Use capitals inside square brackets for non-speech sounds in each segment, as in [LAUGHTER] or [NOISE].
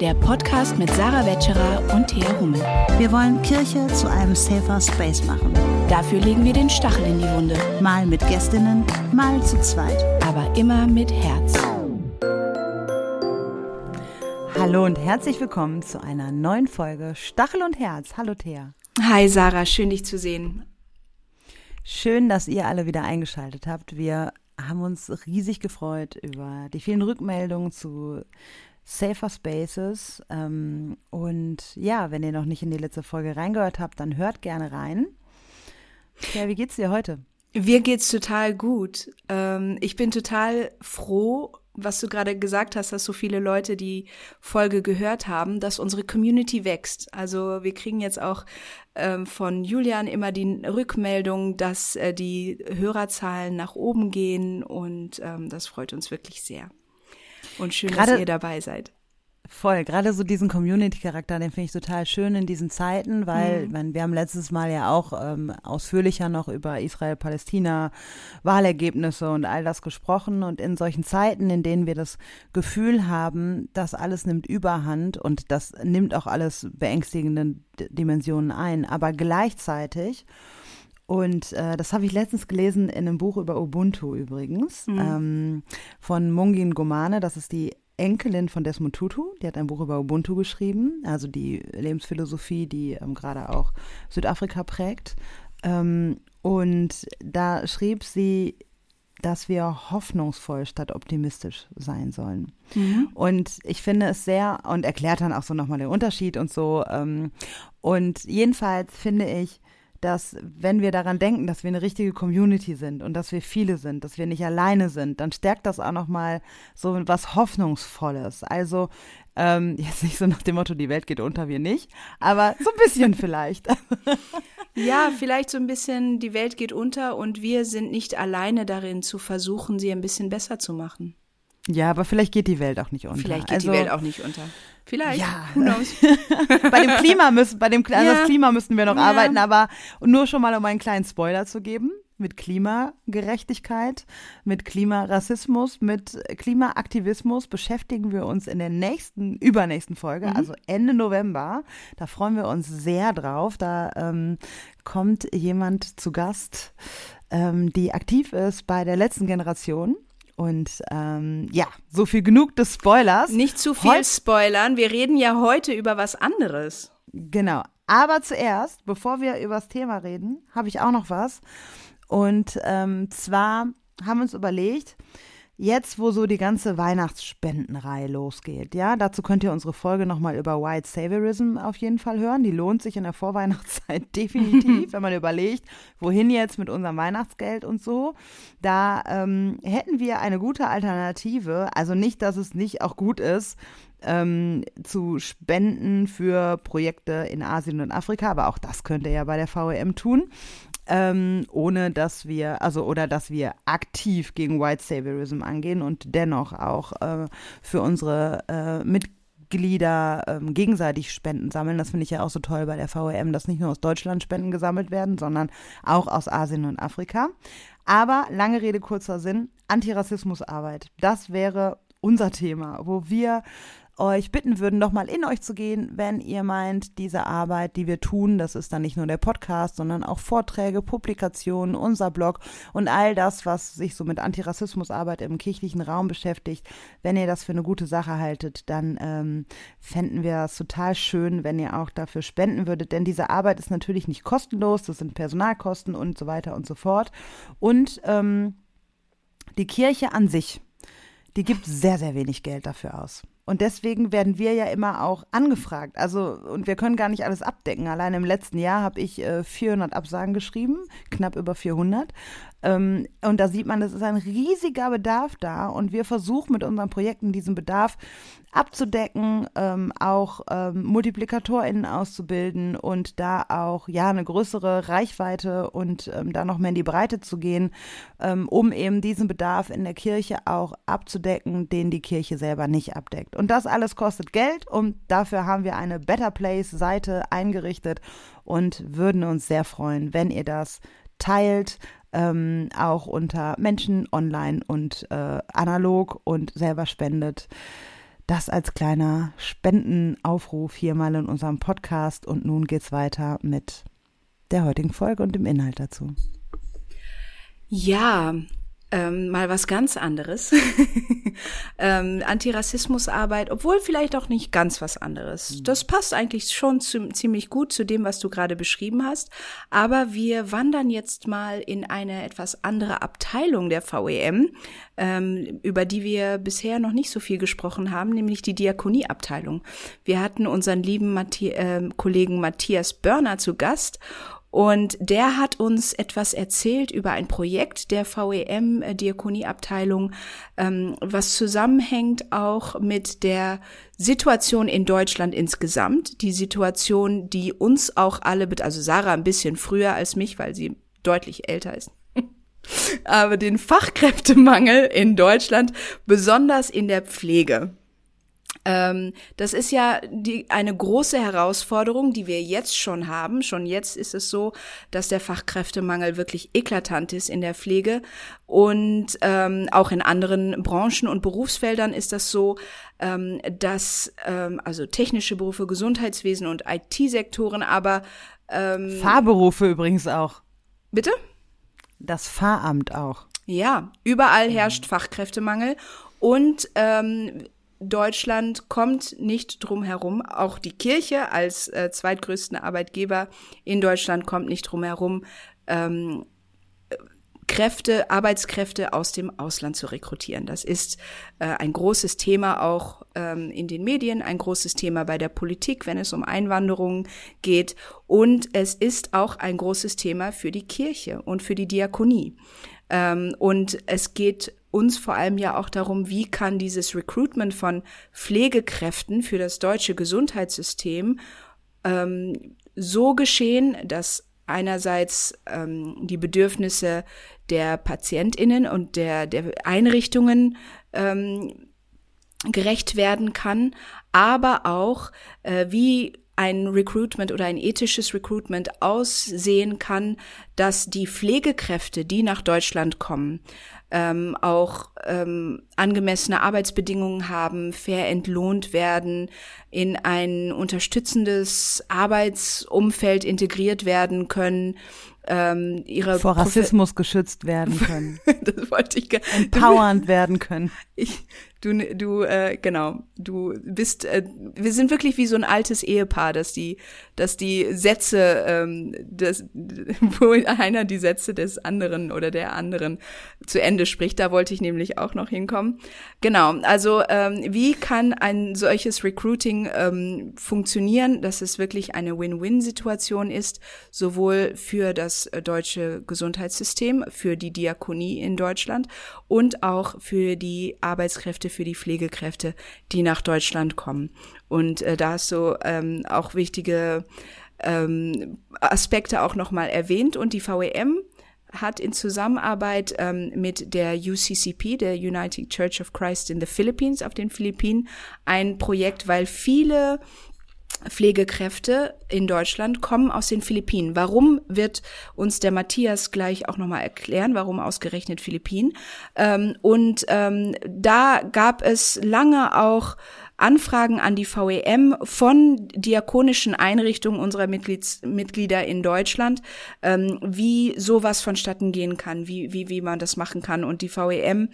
der Podcast mit Sarah Wetscherer und Thea Hummel. Wir wollen Kirche zu einem safer Space machen. Dafür legen wir den Stachel in die Wunde. Mal mit Gästinnen, mal zu zweit. Aber immer mit Herz. Hallo und herzlich willkommen zu einer neuen Folge Stachel und Herz. Hallo Thea. Hi Sarah, schön dich zu sehen. Schön, dass ihr alle wieder eingeschaltet habt. Wir haben uns riesig gefreut über die vielen Rückmeldungen zu Safer Spaces. Ähm, und ja, wenn ihr noch nicht in die letzte Folge reingehört habt, dann hört gerne rein. Ja, wie geht's dir heute? Mir geht's total gut. Ähm, ich bin total froh, was du gerade gesagt hast, dass so viele Leute die Folge gehört haben, dass unsere Community wächst. Also wir kriegen jetzt auch ähm, von Julian immer die Rückmeldung, dass äh, die Hörerzahlen nach oben gehen und ähm, das freut uns wirklich sehr. Und schön, Grade, dass ihr dabei seid. Voll, gerade so diesen Community-Charakter, den finde ich total schön in diesen Zeiten, weil mhm. man, wir haben letztes Mal ja auch ähm, ausführlicher noch über Israel-Palästina, Wahlergebnisse und all das gesprochen. Und in solchen Zeiten, in denen wir das Gefühl haben, das alles nimmt Überhand und das nimmt auch alles beängstigende Dimensionen ein, aber gleichzeitig und äh, das habe ich letztens gelesen in einem Buch über Ubuntu übrigens, mhm. ähm, von Mungin Gomane. Das ist die Enkelin von Desmond Tutu. Die hat ein Buch über Ubuntu geschrieben, also die Lebensphilosophie, die ähm, gerade auch Südafrika prägt. Ähm, und da schrieb sie, dass wir hoffnungsvoll statt optimistisch sein sollen. Mhm. Und ich finde es sehr, und erklärt dann auch so nochmal den Unterschied und so. Ähm, und jedenfalls finde ich, dass wenn wir daran denken, dass wir eine richtige Community sind und dass wir viele sind, dass wir nicht alleine sind, dann stärkt das auch nochmal so was Hoffnungsvolles. Also ähm, [LAUGHS] jetzt nicht so nach dem Motto, die Welt geht unter, wir nicht, aber so ein bisschen [LAUGHS] vielleicht. Ja, [LAUGHS] vielleicht so ein bisschen, die Welt geht unter und wir sind nicht alleine darin zu versuchen, sie ein bisschen besser zu machen. Ja, aber vielleicht geht die Welt auch nicht unter. Vielleicht geht also, die Welt auch nicht unter. Vielleicht. Ja. Who knows? [LAUGHS] bei dem Klima müssen, bei dem ja. das Klima müssen wir noch ja. arbeiten, aber nur schon mal um einen kleinen Spoiler zu geben. Mit Klimagerechtigkeit, mit Klimarassismus, mit Klimaaktivismus beschäftigen wir uns in der nächsten, übernächsten Folge, mhm. also Ende November. Da freuen wir uns sehr drauf. Da ähm, kommt jemand zu Gast, ähm, die aktiv ist bei der letzten Generation und ähm, ja, so viel genug des Spoilers. Nicht zu viel Heut spoilern. Wir reden ja heute über was anderes. Genau. Aber zuerst, bevor wir über das Thema reden, habe ich auch noch was. Und ähm, zwar haben wir uns überlegt, Jetzt, wo so die ganze Weihnachtsspendenreihe losgeht, ja, dazu könnt ihr unsere Folge nochmal über White Saviorism auf jeden Fall hören. Die lohnt sich in der Vorweihnachtszeit [LAUGHS] definitiv, wenn man überlegt, wohin jetzt mit unserem Weihnachtsgeld und so. Da ähm, hätten wir eine gute Alternative. Also nicht, dass es nicht auch gut ist, ähm, zu spenden für Projekte in Asien und Afrika, aber auch das könnt ihr ja bei der VEM tun ähm, ohne dass wir, also oder dass wir aktiv gegen White Saviorism angehen und dennoch auch äh, für unsere äh, Mitglieder ähm, gegenseitig Spenden sammeln. Das finde ich ja auch so toll bei der VEM, dass nicht nur aus Deutschland Spenden gesammelt werden, sondern auch aus Asien und Afrika. Aber lange Rede, kurzer Sinn, Antirassismusarbeit, das wäre unser Thema, wo wir euch bitten würden, nochmal in euch zu gehen, wenn ihr meint, diese Arbeit, die wir tun, das ist dann nicht nur der Podcast, sondern auch Vorträge, Publikationen, unser Blog und all das, was sich so mit Antirassismusarbeit im kirchlichen Raum beschäftigt. Wenn ihr das für eine gute Sache haltet, dann ähm, fänden wir es total schön, wenn ihr auch dafür spenden würdet, denn diese Arbeit ist natürlich nicht kostenlos, das sind Personalkosten und so weiter und so fort. Und ähm, die Kirche an sich, die gibt sehr, sehr wenig Geld dafür aus. Und deswegen werden wir ja immer auch angefragt. Also, und wir können gar nicht alles abdecken. Allein im letzten Jahr habe ich äh, 400 Absagen geschrieben, knapp über 400. Ähm, und da sieht man, es ist ein riesiger Bedarf da. Und wir versuchen mit unseren Projekten diesen Bedarf abzudecken, ähm, auch ähm, MultiplikatorInnen auszubilden und da auch ja eine größere Reichweite und ähm, da noch mehr in die Breite zu gehen, ähm, um eben diesen Bedarf in der Kirche auch abzudecken, den die Kirche selber nicht abdeckt. Und das alles kostet Geld und dafür haben wir eine Better Place Seite eingerichtet und würden uns sehr freuen, wenn ihr das teilt, ähm, auch unter Menschen online und äh, analog und selber spendet. Das als kleiner Spendenaufruf hier mal in unserem Podcast. Und nun geht's weiter mit der heutigen Folge und dem Inhalt dazu. Ja, ähm, mal was ganz anderes. [LAUGHS] ähm, Antirassismusarbeit, obwohl vielleicht auch nicht ganz was anderes. Mhm. Das passt eigentlich schon zu, ziemlich gut zu dem, was du gerade beschrieben hast. Aber wir wandern jetzt mal in eine etwas andere Abteilung der VEM, ähm, über die wir bisher noch nicht so viel gesprochen haben, nämlich die Diakonieabteilung. Wir hatten unseren lieben Mathi äh, Kollegen Matthias Börner zu Gast und der hat uns etwas erzählt über ein Projekt der VEM äh, Diakonieabteilung, ähm, was zusammenhängt auch mit der Situation in Deutschland insgesamt. Die Situation, die uns auch alle, also Sarah ein bisschen früher als mich, weil sie deutlich älter ist. [LAUGHS] Aber den Fachkräftemangel in Deutschland, besonders in der Pflege. Ähm, das ist ja die, eine große Herausforderung, die wir jetzt schon haben. Schon jetzt ist es so, dass der Fachkräftemangel wirklich eklatant ist in der Pflege. Und ähm, auch in anderen Branchen und Berufsfeldern ist das so, ähm, dass ähm, also technische Berufe, Gesundheitswesen und IT-Sektoren, aber ähm, Fahrberufe übrigens auch. Bitte? Das Fahramt auch. Ja, überall herrscht Fachkräftemangel und ähm, Deutschland kommt nicht drum herum. Auch die Kirche als äh, zweitgrößten Arbeitgeber in Deutschland kommt nicht drum herum, ähm, Kräfte, Arbeitskräfte aus dem Ausland zu rekrutieren. Das ist äh, ein großes Thema auch ähm, in den Medien, ein großes Thema bei der Politik, wenn es um Einwanderung geht. Und es ist auch ein großes Thema für die Kirche und für die Diakonie. Ähm, und es geht uns vor allem ja auch darum, wie kann dieses Recruitment von Pflegekräften für das deutsche Gesundheitssystem ähm, so geschehen, dass einerseits ähm, die Bedürfnisse der Patientinnen und der, der Einrichtungen ähm, gerecht werden kann, aber auch äh, wie ein Recruitment oder ein ethisches Recruitment aussehen kann, dass die Pflegekräfte, die nach Deutschland kommen, ähm, auch ähm, angemessene Arbeitsbedingungen haben, fair entlohnt werden, in ein unterstützendes Arbeitsumfeld integriert werden können, ähm, ihre vor Rassismus Profe geschützt werden können. [LAUGHS] das wollte ich empowernd werden können. Ich, du, du, äh, genau, du bist, äh, wir sind wirklich wie so ein altes Ehepaar, dass die, dass die Sätze, ähm, das, [LAUGHS] wo einer die Sätze des anderen oder der anderen zu Ende spricht. Da wollte ich nämlich auch noch hinkommen. Genau, also ähm, wie kann ein solches Recruiting ähm, funktionieren, dass es wirklich eine Win-Win-Situation ist, sowohl für das äh, deutsche Gesundheitssystem, für die Diakonie in Deutschland und auch für die Arbeitskräfte, für die Pflegekräfte, die nach Deutschland kommen. Und äh, da hast du ähm, auch wichtige ähm, Aspekte auch nochmal erwähnt und die VEM hat in Zusammenarbeit ähm, mit der UCCP, der United Church of Christ in the Philippines, auf den Philippinen, ein Projekt, weil viele Pflegekräfte in Deutschland kommen aus den Philippinen. Warum wird uns der Matthias gleich auch nochmal erklären, warum ausgerechnet Philippinen? Ähm, und ähm, da gab es lange auch Anfragen an die VEM von diakonischen Einrichtungen unserer Mitglieds Mitglieder in Deutschland, ähm, wie sowas vonstatten gehen kann, wie, wie, wie man das machen kann. Und die VEM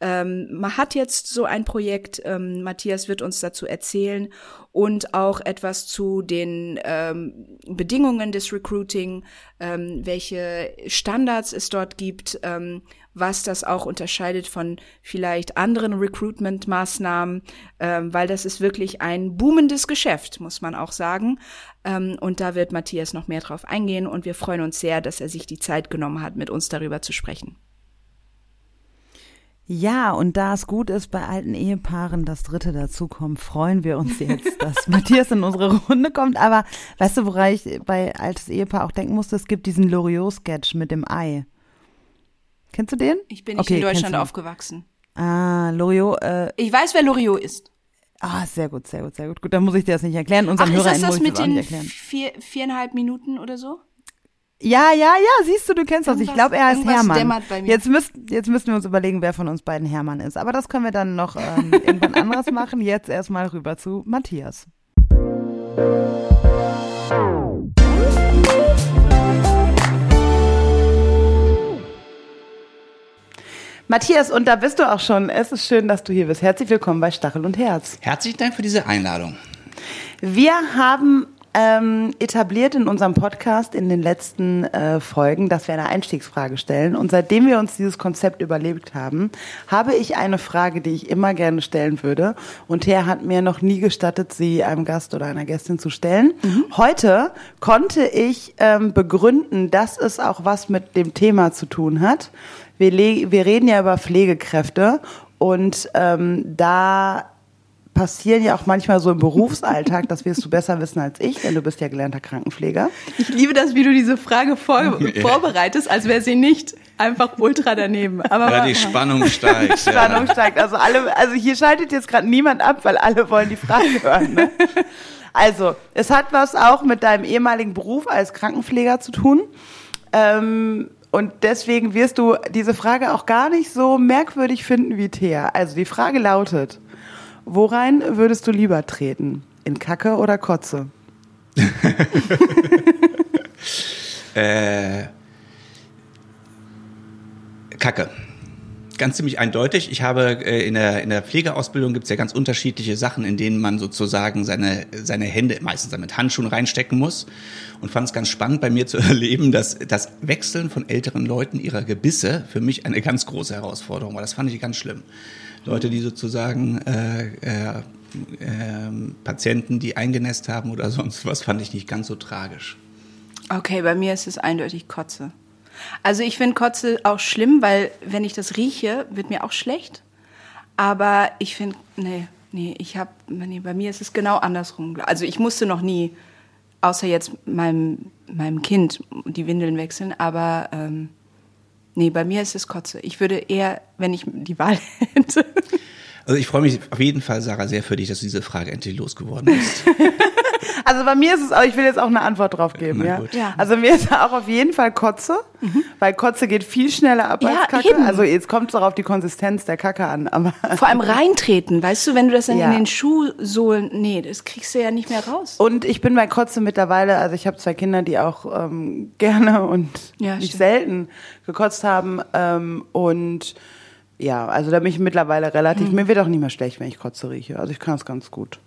ähm, man hat jetzt so ein Projekt, ähm, Matthias wird uns dazu erzählen und auch etwas zu den ähm, Bedingungen des Recruiting, ähm, welche Standards es dort gibt, ähm, was das auch unterscheidet von vielleicht anderen Recruitment-Maßnahmen, ähm, weil das ist wirklich ein boomendes Geschäft, muss man auch sagen. Und da wird Matthias noch mehr drauf eingehen und wir freuen uns sehr, dass er sich die Zeit genommen hat, mit uns darüber zu sprechen. Ja, und da es gut ist, bei alten Ehepaaren das dritte dazukommt, freuen wir uns jetzt, [LAUGHS] dass Matthias in unsere Runde kommt. Aber weißt du, woran ich bei altes Ehepaar auch denken musste? Es gibt diesen Loriot-Sketch mit dem Ei. Kennst du den? Ich bin nicht okay, in Deutschland aufgewachsen. Ah, Loriot. Äh, ich weiß, wer Loriot ist. Ah, sehr gut, sehr gut, sehr gut. Gut, dann muss ich dir das nicht erklären. Unseren Ach, ist das das mit den vier, viereinhalb Minuten oder so? Ja, ja, ja, siehst du, du kennst das. Ich glaube, er heißt Hermann. dämmert bei mir. Jetzt, müsst, jetzt müssten wir uns überlegen, wer von uns beiden Hermann ist. Aber das können wir dann noch ähm, [LAUGHS] irgendwann anderes machen. Jetzt erstmal rüber zu Matthias. Matthias, und da bist du auch schon. Es ist schön, dass du hier bist. Herzlich willkommen bei Stachel und Herz. Herzlichen Dank für diese Einladung. Wir haben ähm, etabliert in unserem Podcast in den letzten äh, Folgen, dass wir eine Einstiegsfrage stellen. Und seitdem wir uns dieses Konzept überlebt haben, habe ich eine Frage, die ich immer gerne stellen würde. Und Herr hat mir noch nie gestattet, sie einem Gast oder einer Gästin zu stellen. Heute konnte ich ähm, begründen, dass es auch was mit dem Thema zu tun hat. Wir, wir reden ja über Pflegekräfte und ähm, da passieren ja auch manchmal so im Berufsalltag, das wirst du besser wissen als ich, denn du bist ja gelernter Krankenpfleger. Ich liebe das, wie du diese Frage vor [LAUGHS] vorbereitest, als wäre sie nicht einfach ultra daneben. Aber Ja, die Spannung steigt. [LAUGHS] Spannung ja. steigt. Also alle, also hier schaltet jetzt gerade niemand ab, weil alle wollen die Frage [LAUGHS] hören. Ne? Also, es hat was auch mit deinem ehemaligen Beruf als Krankenpfleger zu tun. Ähm, und deswegen wirst du diese Frage auch gar nicht so merkwürdig finden wie Thea. Also die Frage lautet, worein würdest du lieber treten? In Kacke oder Kotze? [LAUGHS] Äh, Kacke. Ganz ziemlich eindeutig. Ich habe äh, in der, in der Pflegeausbildung gibt es ja ganz unterschiedliche Sachen, in denen man sozusagen seine, seine Hände meistens mit Handschuhen reinstecken muss. Und fand es ganz spannend bei mir zu [LAUGHS] erleben, dass das Wechseln von älteren Leuten ihrer Gebisse für mich eine ganz große Herausforderung war. Das fand ich ganz schlimm. Leute, die sozusagen äh, äh, äh, Patienten, die eingenässt haben oder sonst was, fand ich nicht ganz so tragisch. Okay, bei mir ist es eindeutig Kotze. Also ich finde Kotze auch schlimm, weil wenn ich das rieche, wird mir auch schlecht. Aber ich finde, nee, nee, ich habe, nee, bei mir ist es genau andersrum. Also ich musste noch nie, außer jetzt meinem, meinem Kind, die Windeln wechseln, aber ähm, nee, bei mir ist es Kotze. Ich würde eher, wenn ich die Wahl [LAUGHS] hätte, Also ich freue mich auf jeden Fall, Sarah, sehr für dich, dass du diese Frage endlich losgeworden bist. [LAUGHS] Also bei mir ist es auch, ich will jetzt auch eine Antwort drauf geben. Na Ja? gut. Ja. Also mir ist auch auf jeden Fall Kotze, weil Kotze geht viel schneller ab Mhm. Ja, als Kacke. eben. Also jetzt kommt es auch auf die Konsistenz der Kacke an. Aber vor allem reintreten, weißt du, wenn du das dann Ja. in den Schuhsohlen, nee, das kriegst du ja nicht mehr raus. und ich bin bei Kotze mittlerweile, also ich habe zwei Kinder, die auch ähm, gerne und Ja, nicht stimmt. selten gekotzt haben. Ähm, und ja, also da bin ich mittlerweile relativ, Mhm. mir wird auch nicht mehr schlecht, wenn ich Kotze rieche. Also ich kann es ganz gut.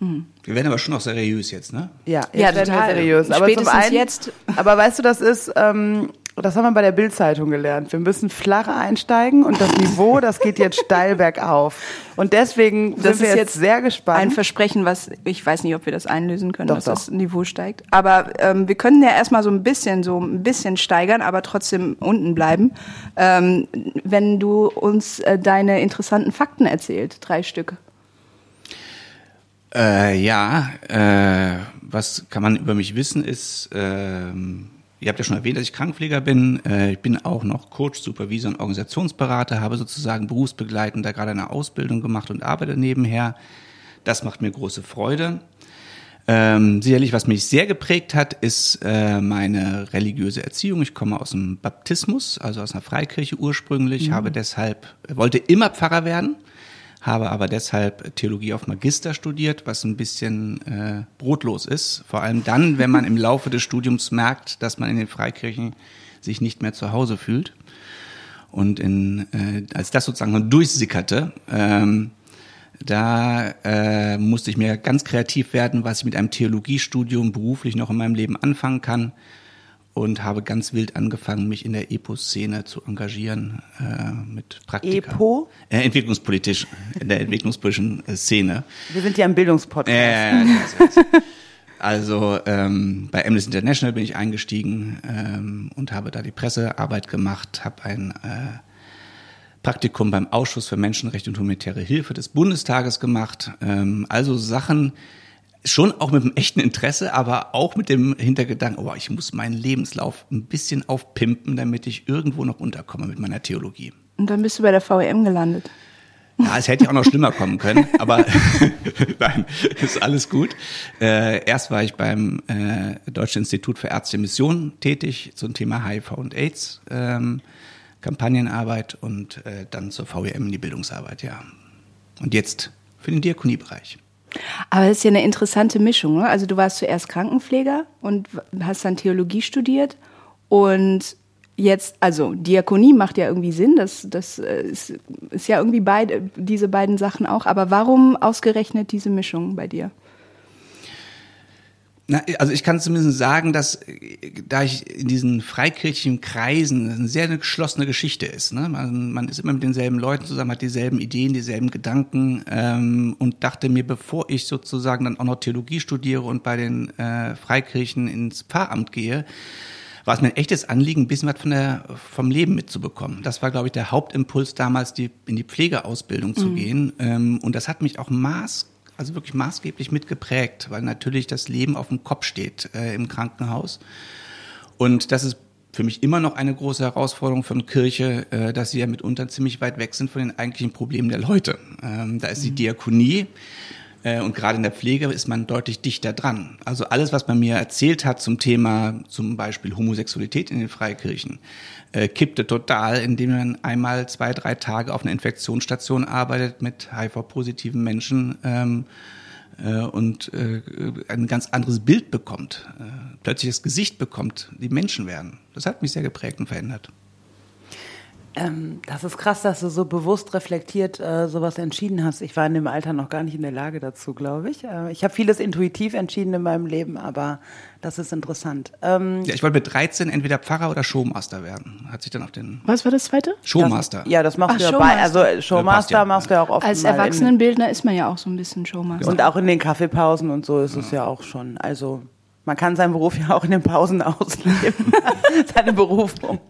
Wir werden aber schon noch seriös jetzt, ne? Ja, jetzt Ja, werden wir total. seriös. Aber zum Spätestens einen, jetzt. Aber weißt du, das ist, ähm, das haben wir bei der Bildzeitung gelernt. Wir müssen flach einsteigen und das Niveau, das geht jetzt steil [LAUGHS] bergauf. Und deswegen Das sind wir ist jetzt jetzt sehr Ein gespannt. Versprechen, was ich weiß nicht, ob wir das einlösen können, Doch, dass doch. das Niveau steigt. Aber ähm, wir können ja erstmal so ein bisschen, so ein bisschen steigern, aber trotzdem unten bleiben. Ähm, wenn du uns äh, deine interessanten Fakten erzählt, drei Stück. Äh, ja, äh, was kann man über mich wissen ist, ähm, ihr habt ja schon erwähnt, dass ich Krankenpfleger bin. Äh, ich bin auch noch Coach, Supervisor und Organisationsberater, habe sozusagen berufsbegleitend da gerade eine Ausbildung gemacht und arbeite nebenher. Das macht mir große Freude. Ähm, sicherlich, was mich sehr geprägt hat, ist äh, meine religiöse Erziehung. Ich komme aus dem Baptismus, also aus einer Freikirche ursprünglich, habe deshalb, wollte immer Pfarrer werden, habe aber deshalb Theologie auf Magister studiert, was ein bisschen äh, brotlos ist. Vor allem dann, wenn man im Laufe des Studiums merkt, dass man in den Freikirchen sich nicht mehr zu Hause fühlt. Und in, äh, als das sozusagen durchsickerte, ähm, da äh, musste ich mir ganz kreativ werden, was ich mit einem Theologiestudium beruflich noch in meinem Leben anfangen kann. Und habe ganz wild angefangen, mich in der EPO-Szene zu engagieren äh, mit Praktika. EPO? Äh, entwicklungspolitisch, in der entwicklungspolitischen äh, Szene. Wir sind ja im Bildungspodcast. Äh, also ähm, bei Amnesty International bin ich eingestiegen ähm, und habe da die Pressearbeit gemacht, habe ein äh, Praktikum beim Ausschuss für Menschenrechte und humanitäre Hilfe des Bundestages gemacht. Ähm, also Sachen schon auch mit einem echten Interesse, aber auch mit dem Hintergedanken, oh, ich muss meinen Lebenslauf ein bisschen aufpimpen, damit ich irgendwo noch unterkomme mit meiner Theologie. Und dann bist du bei der VEM gelandet. Ja, es hätte ja auch noch schlimmer kommen können, [LAUGHS] aber [LAUGHS] nein, ist alles gut. Äh, erst war ich beim äh, Deutschen Institut für Ärzte Mission tätig zum Thema HIV und AIDS, ähm, Kampagnenarbeit und äh, dann zur VEM in die Bildungsarbeit, ja. Und jetzt für den Diakoniebereich. Aber das ist ja eine interessante Mischung. Ne? Also du warst zuerst Krankenpfleger und hast dann Theologie studiert und jetzt, also Diakonie macht ja irgendwie Sinn, das, das äh, ist, ist ja irgendwie beide, diese beiden Sachen auch. Aber warum ausgerechnet diese Mischung bei dir? Na, also ich kann zumindest sagen, dass da ich in diesen freikirchlichen Kreisen eine sehr eine geschlossene Geschichte ist. Ne? Man, man ist immer mit denselben Leuten zusammen, hat dieselben Ideen, dieselben Gedanken ähm, und dachte mir, bevor ich sozusagen dann auch noch Theologie studiere und bei den äh, Freikirchen ins Pfarramt gehe, war es mir ein echtes Anliegen, ein bisschen was von der, vom Leben mitzubekommen. Das war, glaube ich, der Hauptimpuls damals, die, in die Pflegeausbildung zu mhm. gehen. Ähm, und das hat mich auch maß, also wirklich maßgeblich mitgeprägt, weil natürlich das Leben auf dem Kopf steht äh, im Krankenhaus. Und das ist für mich immer noch eine große Herausforderung von Kirche, äh, dass sie ja mitunter ziemlich weit weg sind von den eigentlichen Problemen der Leute. Ähm, da ist die mhm. Diakonie und gerade in der Pflege ist man deutlich dichter dran. Also alles, was man mir erzählt hat zum Thema zum Beispiel Homosexualität in den Freikirchen, äh, kippte total, indem man einmal zwei, drei Tage auf einer Infektionsstation arbeitet mit HIV-positiven Menschen ähm, äh, und äh, ein ganz anderes Bild bekommt, äh, plötzlich das Gesicht bekommt, die Menschen werden. Das hat mich sehr geprägt und verändert. Ähm, das ist krass, dass du so bewusst reflektiert äh, sowas entschieden hast. Ich war in dem Alter noch gar nicht in der Lage dazu, glaube ich. Äh, ich habe vieles intuitiv entschieden in meinem Leben, aber das ist interessant. Ähm, ja, ich wollte mit 13 entweder Pfarrer oder Showmaster werden. Hat sich dann auf den. Was war das zweite? Showmaster. Das, ja, das machst Ach, du ja bei. Also Showmaster ja, machst du ja auch oft. Als Erwachsenenbildner ist man ja auch so ein bisschen Showmaster. Und auch in den Kaffeepausen und so ist ja. es ja auch schon. Also man kann seinen Beruf ja auch in den Pausen [LAUGHS] ausleben. [LAUGHS] Seine Berufung.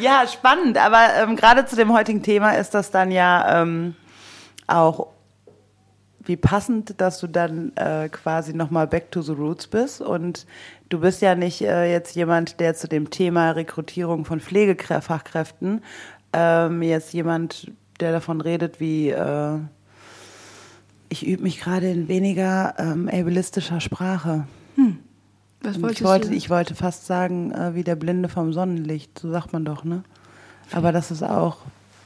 Ja, spannend. Aber ähm, gerade zu dem heutigen Thema ist das dann ja ähm, auch wie passend, dass du dann äh, quasi nochmal back to the roots bist. Und du bist ja nicht äh, jetzt jemand, der zu dem Thema Rekrutierung von Pflegefachkräften ähm, jetzt jemand, der davon redet, wie äh, ich übe mich gerade in weniger ähm, ableistischer Sprache. Hm. Was wolltest ich wollte, du? Ich wollte fast sagen, äh, wie der Blinde vom Sonnenlicht, so sagt man doch, ne? Aber das ist auch,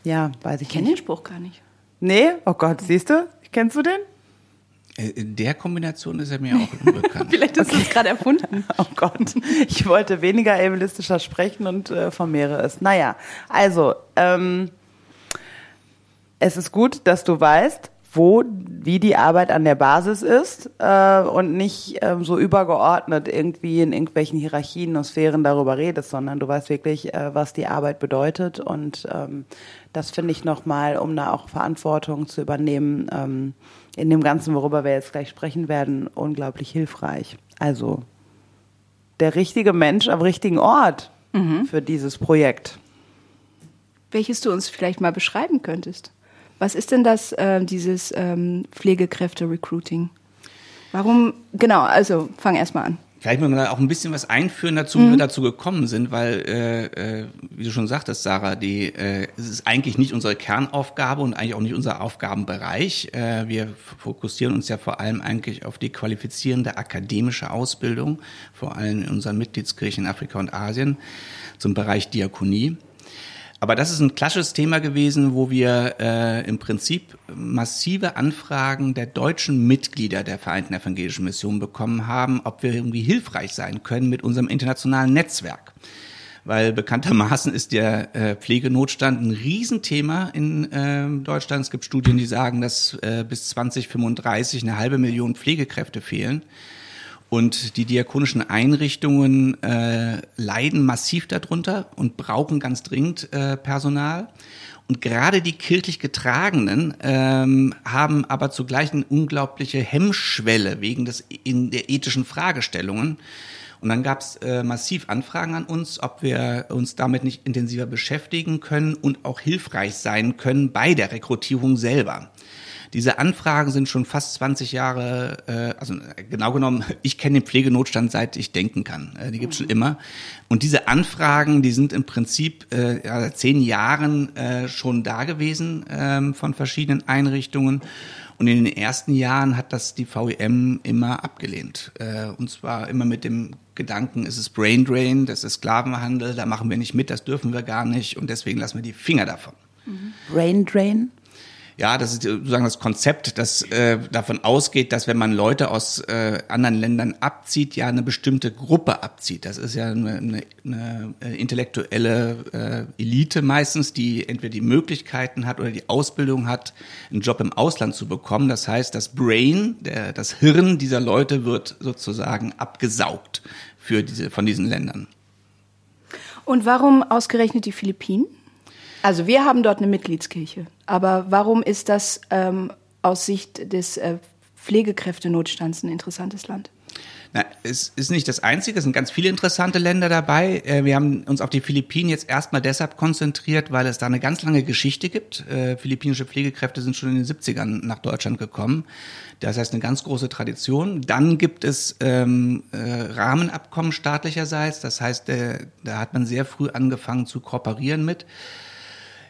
ja, weiß ich, ich kenne den Spruch gar nicht. Nee? Oh Gott, siehst du? Kennst du den? Äh, in der Kombination ist er mir auch unbekannt. [LAUGHS] Vielleicht hast okay. du es gerade erfunden. [LAUGHS] Oh Gott. Ich wollte weniger ableistischer sprechen und äh, vermehre es. Naja, also, ähm, es ist gut, dass du weißt, wo, wie die Arbeit an der Basis ist äh, und nicht ähm, so übergeordnet irgendwie in irgendwelchen Hierarchien und Sphären darüber redest, sondern du weißt wirklich, äh, was die Arbeit bedeutet und ähm, das finde ich nochmal, um da auch Verantwortung zu übernehmen, ähm, in dem Ganzen, worüber wir jetzt gleich sprechen werden, unglaublich hilfreich. Also der richtige Mensch am richtigen Ort mhm. für dieses Projekt. Welches du uns vielleicht mal beschreiben könntest? Was ist denn das, äh, dieses ähm, Pflegekräfte-Recruiting? Warum, genau, also fang erst mal an. Vielleicht man da auch ein bisschen was einführen dazu, wie wir mhm. dazu gekommen sind, weil, äh, äh, wie du schon sagtest, Sarah, die, äh, es ist eigentlich nicht unsere Kernaufgabe und eigentlich auch nicht unser Aufgabenbereich. Äh, wir fokussieren uns ja vor allem eigentlich auf die qualifizierende akademische Ausbildung, vor allem in unseren Mitgliedskirchen in Afrika und Asien, zum Bereich Diakonie. Aber das ist ein klassisches Thema gewesen, wo wir äh, im Prinzip massive Anfragen der deutschen Mitglieder der Vereinten Evangelischen Mission bekommen haben, ob wir irgendwie hilfreich sein können mit unserem internationalen Netzwerk. Weil bekanntermaßen ist der äh, Pflegenotstand ein Riesenthema in äh, Deutschland. Es gibt Studien, die sagen, dass äh, bis 2035 eine halbe Million Pflegekräfte fehlen. Und die diakonischen Einrichtungen äh, leiden massiv darunter und brauchen ganz dringend äh, Personal. Und gerade die kirchlich Getragenen ähm, haben aber zugleich eine unglaubliche Hemmschwelle wegen des in der ethischen Fragestellungen. Und dann gab es äh, massiv Anfragen an uns, ob wir uns damit nicht intensiver beschäftigen können und auch hilfreich sein können bei der Rekrutierung selber. Diese Anfragen sind schon fast 20 Jahre, äh, also äh, genau genommen, ich kenne den Pflegenotstand seit ich denken kann. Äh, die gibt es schon immer. Und diese Anfragen, die sind im Prinzip äh, ja, seit zehn Jahren äh, schon da gewesen ähm, von verschiedenen Einrichtungen. Und in den ersten Jahren hat das die VEM immer abgelehnt. Äh, und zwar immer mit dem Gedanken, es ist Brain Drain, das ist Sklavenhandel, da machen wir nicht mit, das dürfen wir gar nicht und deswegen lassen wir die Finger davon. Brain Drain? Ja, das ist sozusagen das Konzept, das äh, davon ausgeht, dass wenn man Leute aus äh, anderen Ländern abzieht, ja eine bestimmte Gruppe abzieht. Das ist ja eine, eine, eine äh, intellektuelle äh, Elite meistens, die entweder die Möglichkeiten hat oder die Ausbildung hat, einen Job im Ausland zu bekommen. Das heißt, das Brain, der, das Hirn dieser Leute wird sozusagen abgesaugt für diese, von diesen Ländern. Und warum ausgerechnet die Philippinen? Also wir haben dort eine Mitgliedskirche, aber warum ist das ähm, aus Sicht des äh, Pflegekräftenotstands ein interessantes Land? Na, es ist nicht das Einzige, es sind ganz viele interessante Länder dabei. Äh, wir haben uns auf die Philippinen jetzt erstmal deshalb konzentriert, weil es da eine ganz lange Geschichte gibt. Äh, philippinische Pflegekräfte sind schon in den 70ern nach Deutschland gekommen. Das heißt eine ganz große Tradition. Dann gibt es ähm, äh, Rahmenabkommen staatlicherseits. Das heißt, da hat man sehr früh angefangen zu kooperieren mit.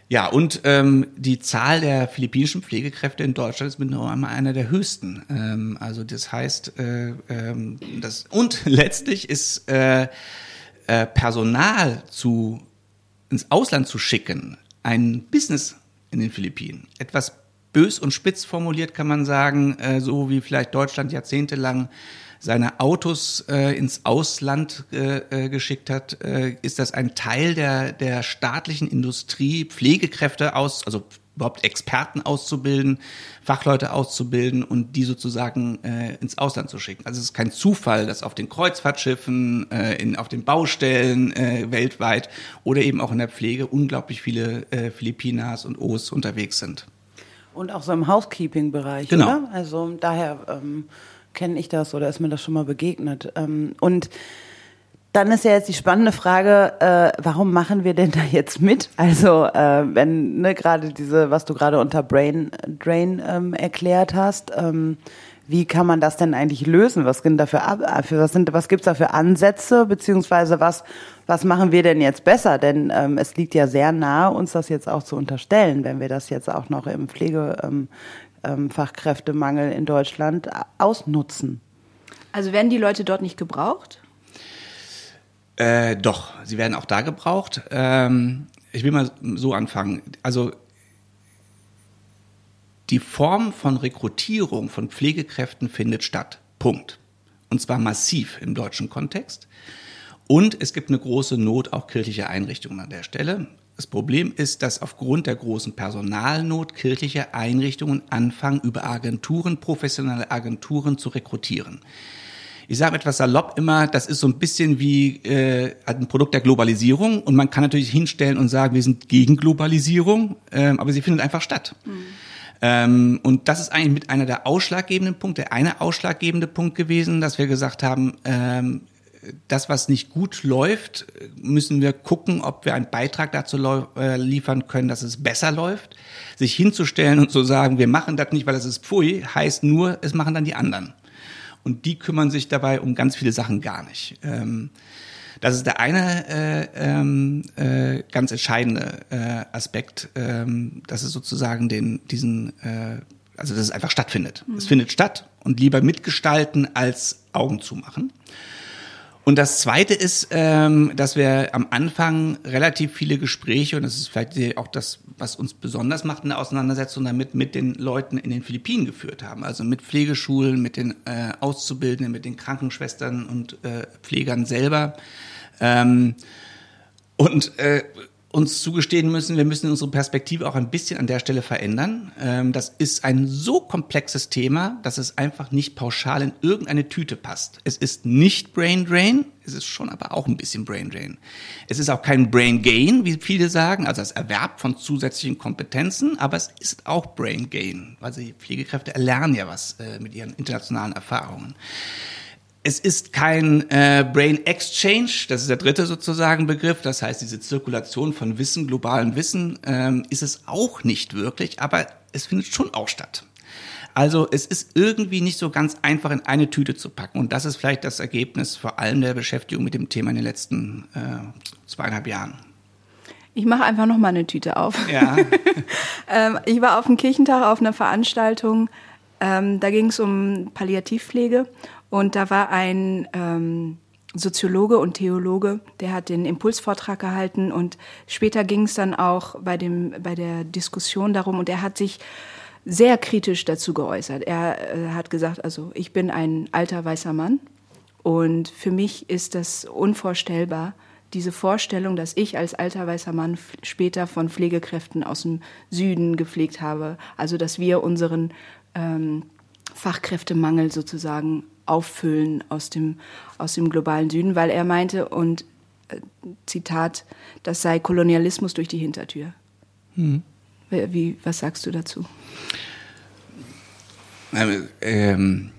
Ja, und ähm, die Zahl der philippinischen Pflegekräfte in Deutschland ist mit nur einmal einer der höchsten. Ähm, also das heißt, äh, ähm, das und [LAUGHS] letztlich ist äh, äh, Personal zu ins Ausland zu schicken ein Business in den Philippinen. Etwas bös und spitz formuliert kann man sagen, äh, so wie vielleicht Deutschland jahrzehntelang seine Autos äh, ins Ausland äh, äh, geschickt hat, äh, ist das ein Teil der, der staatlichen Industrie, Pflegekräfte aus, also überhaupt Experten auszubilden, Fachleute auszubilden und die sozusagen äh, ins Ausland zu schicken. Also es ist kein Zufall, dass auf den Kreuzfahrtschiffen, äh, in, auf den Baustellen äh, weltweit oder eben auch in der Pflege unglaublich viele äh, Filipinas und Os unterwegs sind. Und auch so im Housekeeping-Bereich, Genau. oder? Also daher ähm, kenne ich das oder ist mir das schon mal begegnet. Ähm, und dann ist ja jetzt die spannende Frage, äh, warum machen wir denn da jetzt mit? Also äh, wenn ne, gerade diese, was du gerade unter Brain Drain ähm, erklärt hast, ähm, wie kann man das denn eigentlich lösen? Was sind da für, Ab- für was sind, was gibt's da für Ansätze beziehungsweise was was machen wir denn jetzt besser? Denn ähm, es liegt ja sehr nahe, uns das jetzt auch zu unterstellen, wenn wir das jetzt auch noch im Pflege ähm, Fachkräftemangel in Deutschland ausnutzen. Also werden die Leute dort nicht gebraucht? Äh, doch, sie werden auch da gebraucht. Ähm, ich will mal so anfangen. Also die Form von Rekrutierung von Pflegekräften findet statt. Punkt. Und zwar massiv im deutschen Kontext. Und es gibt eine große Not auch kirchlicher Einrichtungen an der Stelle. Das Problem ist, dass aufgrund der großen Personalnot kirchliche Einrichtungen anfangen, über Agenturen, professionelle Agenturen zu rekrutieren. Ich sage etwas salopp immer, das ist so ein bisschen wie äh, ein Produkt der Globalisierung und man kann natürlich hinstellen und sagen, wir sind gegen Globalisierung, ähm, aber sie findet einfach statt. Ähm, und das ist eigentlich mit einer der ausschlaggebenden Punkte, der eine ausschlaggebende Punkt gewesen, dass wir gesagt haben, ähm, das, was nicht gut läuft, müssen wir gucken, ob wir einen Beitrag dazu äh, liefern können, dass es besser läuft. Sich hinzustellen und zu sagen, wir machen das nicht, weil das ist Pfui, heißt nur, es machen dann die anderen. Und die kümmern sich dabei um ganz viele Sachen gar nicht. Ähm, das ist der eine äh, ähm, äh, ganz entscheidende äh, Aspekt, ähm, dass es sozusagen den, diesen, äh, also dass es einfach stattfindet. Es findet statt und lieber mitgestalten als Augen zumachen. Und das Zweite ist, ähm, dass wir am Anfang relativ viele Gespräche, und das ist vielleicht auch das, was uns besonders macht in der Auseinandersetzung damit, mit den Leuten in den Philippinen geführt haben. Also mit Pflegeschulen, mit den äh, Auszubildenden, mit den Krankenschwestern und äh, Pflegern selber. Ähm, und äh, uns zugestehen müssen, wir müssen unsere Perspektive auch ein bisschen an der Stelle verändern. Ähm, das ist ein so komplexes Thema, dass es einfach nicht pauschal in irgendeine Tüte passt. Es ist nicht Brain Drain, es ist schon aber auch ein bisschen Brain Drain. Es ist auch kein Brain Gain, wie viele sagen, also das Erwerb von zusätzlichen Kompetenzen, aber es ist auch Brain Gain, weil die Pflegekräfte erlernen ja was äh, mit ihren internationalen Erfahrungen. Es ist kein äh, Brain Exchange, das ist der dritte sozusagen Begriff, das heißt diese Zirkulation von Wissen, globalem Wissen, ähm, ist es auch nicht wirklich, aber es findet schon auch statt. also es ist irgendwie nicht so ganz einfach in eine Tüte zu packen. Und das ist vielleicht das Ergebnis vor allem der Beschäftigung mit dem Thema in den letzten äh, zweieinhalb Jahren. Ich mache einfach noch mal eine Tüte auf. Ja. [LAUGHS] ähm, ich war auf dem Kirchentag auf einer Veranstaltung, ähm, da ging es um Palliativpflege und da war ein ähm, Soziologe und Theologe, der hat den Impulsvortrag gehalten und später ging es dann auch bei, dem, bei der Diskussion darum und er hat sich sehr kritisch dazu geäußert. Er äh, hat gesagt, also ich bin ein alter weißer Mann und für mich ist das unvorstellbar, diese Vorstellung, dass ich als alter weißer Mann später von Pflegekräften aus dem Süden gepflegt habe, also dass wir unseren ähm, Fachkräftemangel sozusagen auffüllen aus dem, aus dem globalen Süden, weil er meinte, und äh, Zitat, das sei Kolonialismus durch die Hintertür. Hm. Wie, was sagst du dazu? Ähm,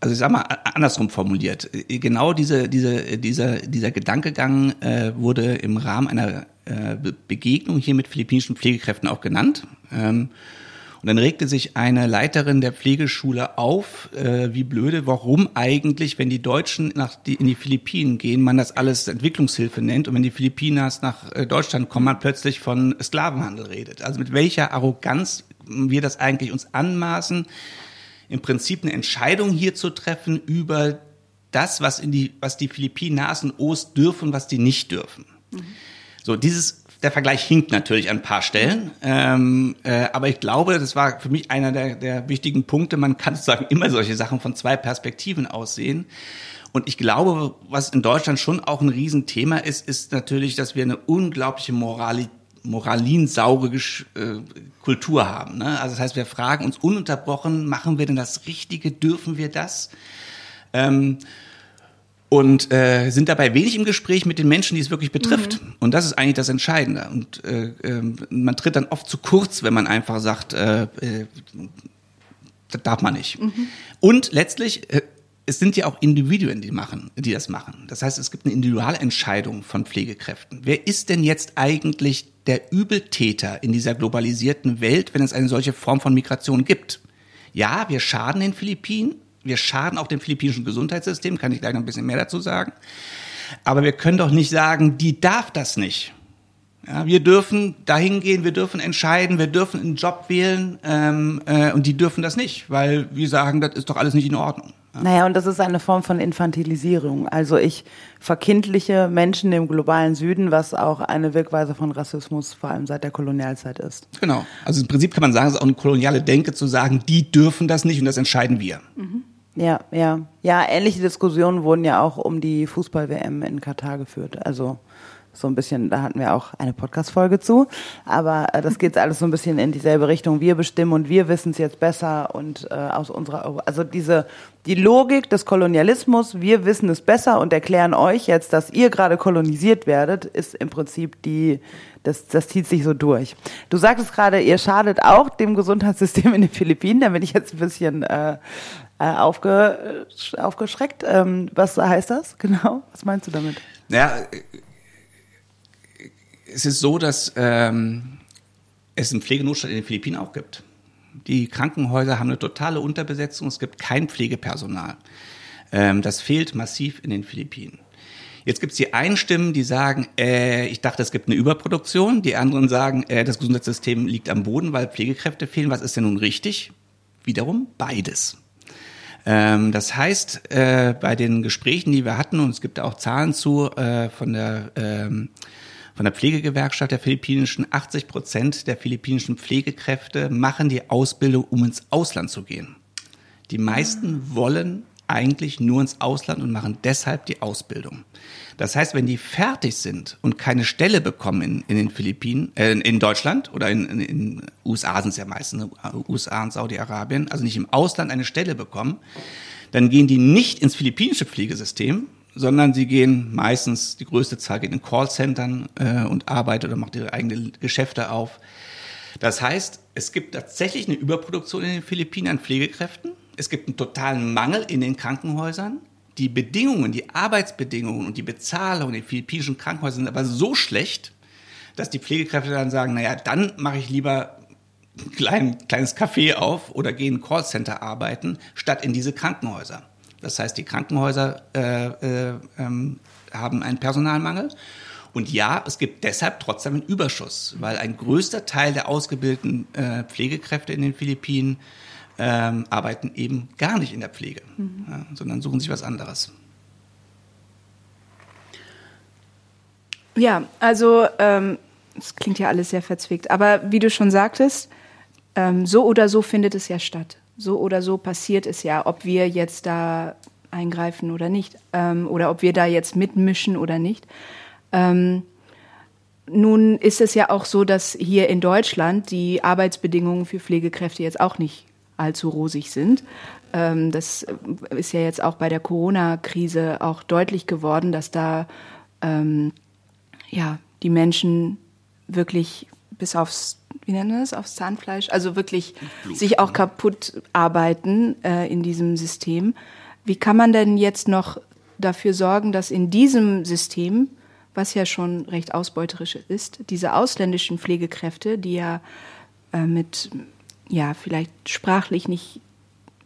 also ich sag mal andersrum formuliert. Genau diese, diese, dieser, dieser Gedankegang äh, wurde im Rahmen einer äh, Begegnung hier mit philippinischen Pflegekräften auch genannt. Ähm, und dann regte sich eine Leiterin der Pflegeschule auf, äh, wie blöde, warum eigentlich, wenn die Deutschen nach die, in die Philippinen gehen, man das alles Entwicklungshilfe nennt und wenn die Philippinas nach äh, Deutschland kommen, man plötzlich von Sklavenhandel redet. Also mit welcher Arroganz wir das eigentlich uns anmaßen, im Prinzip eine Entscheidung hier zu treffen über das, was in die, was die Philippinen Ost dürfen, was die nicht dürfen. Mhm. So, dieses der Vergleich hinkt natürlich an ein paar Stellen, ähm, äh, aber ich glaube, das war für mich einer der, der wichtigen Punkte. Man kann sozusagen [LAUGHS] immer solche Sachen von zwei Perspektiven aussehen. Und ich glaube, was in Deutschland schon auch ein Riesenthema ist, ist natürlich, dass wir eine unglaubliche Morali moralinsaure äh, Kultur haben. Ne? Also das heißt, wir fragen uns ununterbrochen, machen wir denn das Richtige? Dürfen wir das? Ähm, und äh, sind dabei wenig im Gespräch mit den Menschen, die es wirklich betrifft. Mhm. Und das ist eigentlich das Entscheidende. Und äh, äh, man tritt dann oft zu kurz, wenn man einfach sagt, äh, äh, das darf man nicht. Mhm. Und letztlich, äh, es sind ja auch Individuen, die machen, die das machen. Das heißt, es gibt eine Individualentscheidung von Pflegekräften. Wer ist denn jetzt eigentlich der Übeltäter in dieser globalisierten Welt, wenn es eine solche Form von Migration gibt? Ja, wir schaden den Philippinen, wir schaden auch dem philippinischen Gesundheitssystem, kann ich gleich noch ein bisschen mehr dazu sagen. Aber wir können doch nicht sagen, die darf das nicht. Ja, wir dürfen dahin gehen, wir dürfen entscheiden, wir dürfen einen Job wählen ähm, äh, und die dürfen das nicht, weil wir sagen, das ist doch alles nicht in Ordnung. Naja, und das ist eine Form von Infantilisierung. Also ich verkindliche Menschen im globalen Süden, was auch eine Wirkweise von Rassismus vor allem seit der Kolonialzeit ist. Genau. Also im Prinzip kann man sagen, es ist auch eine koloniale Denke zu sagen, die dürfen das nicht und das entscheiden wir. Mhm. Ja, ja. Ja, ähnliche Diskussionen wurden ja auch um die Fußball-WM in Katar geführt. Also so ein bisschen, da hatten wir auch eine Podcast-Folge zu. Aber äh, das geht alles so ein bisschen in dieselbe Richtung. Wir bestimmen und wir wissen es jetzt besser und äh, aus unserer, also diese, die Logik des Kolonialismus, wir wissen es besser und erklären euch jetzt, dass ihr gerade kolonisiert werdet, ist im Prinzip die, das, das zieht sich so durch. Du sagtest gerade, ihr schadet auch dem Gesundheitssystem in den Philippinen. Da bin ich jetzt ein bisschen äh, äh aufge, aufgeschreckt. Ähm, was heißt das genau? Was meinst du damit? Ja, es ist so, dass ähm, es einen Pflegenotstand in den Philippinen auch gibt. Die Krankenhäuser haben eine totale Unterbesetzung, es gibt kein Pflegepersonal. Ähm, das fehlt massiv in den Philippinen. Jetzt gibt es die einen Stimmen, die sagen, äh, ich dachte, es gibt eine Überproduktion. Die anderen sagen, äh, das Gesundheitssystem liegt am Boden, weil Pflegekräfte fehlen. Was ist denn nun richtig? Wiederum beides. Ähm, das heißt, äh, bei den Gesprächen, die wir hatten, und es gibt auch Zahlen zu äh, von der ähm, von der Pflegegewerkschaft der philippinischen, 80 Prozent der philippinischen Pflegekräfte machen die Ausbildung, um ins Ausland zu gehen. Die meisten wollen eigentlich nur ins Ausland und machen deshalb die Ausbildung. Das heißt, wenn die fertig sind und keine Stelle bekommen in, in den Philippinen, äh, in Deutschland oder in, in, in USA sind es ja meistens, ne, USA und Saudi-Arabien, also nicht im Ausland eine Stelle bekommen, dann gehen die nicht ins philippinische Pflegesystem, sondern sie gehen meistens, die größte Zahl geht in Callcentern äh, und arbeitet oder macht ihre eigenen Geschäfte auf. Das heißt, es gibt tatsächlich eine Überproduktion in den Philippinen an Pflegekräften. Es gibt einen totalen Mangel in den Krankenhäusern. Die Bedingungen, die Arbeitsbedingungen und die Bezahlung in den philippinischen Krankenhäusern sind aber so schlecht, dass die Pflegekräfte dann sagen, naja, dann mache ich lieber ein klein, kleines Café auf oder gehe in ein Callcenter arbeiten, statt in diese Krankenhäuser. Das heißt, die Krankenhäuser äh, äh, ähm, haben einen Personalmangel. Und ja, es gibt deshalb trotzdem einen Überschuss, weil ein größter Teil der ausgebildeten äh, Pflegekräfte in den Philippinen ähm, arbeiten eben gar nicht in der Pflege, mhm. ja, sondern suchen sich was anderes. Ja, also ähm, es klingt ja alles sehr verzwickt, aber wie du schon sagtest, ähm, so oder so findet es ja statt. So oder so passiert es ja, ob wir jetzt da eingreifen oder nicht, ähm, oder ob wir da jetzt mitmischen oder nicht. Ähm, nun ist es ja auch so, dass hier in Deutschland die Arbeitsbedingungen für Pflegekräfte jetzt auch nicht allzu rosig sind. Ähm, das ist ja jetzt auch bei der Corona-Krise auch deutlich geworden, dass da ähm, ja die Menschen wirklich bis aufs wie nennen wir das, aufs Zahnfleisch, also wirklich Blut, sich auch kaputt arbeiten äh, in diesem System. Wie kann man denn jetzt noch dafür sorgen, dass in diesem System, was ja schon recht ausbeuterisch ist, diese ausländischen Pflegekräfte, die ja äh, mit, ja, vielleicht sprachlich nicht,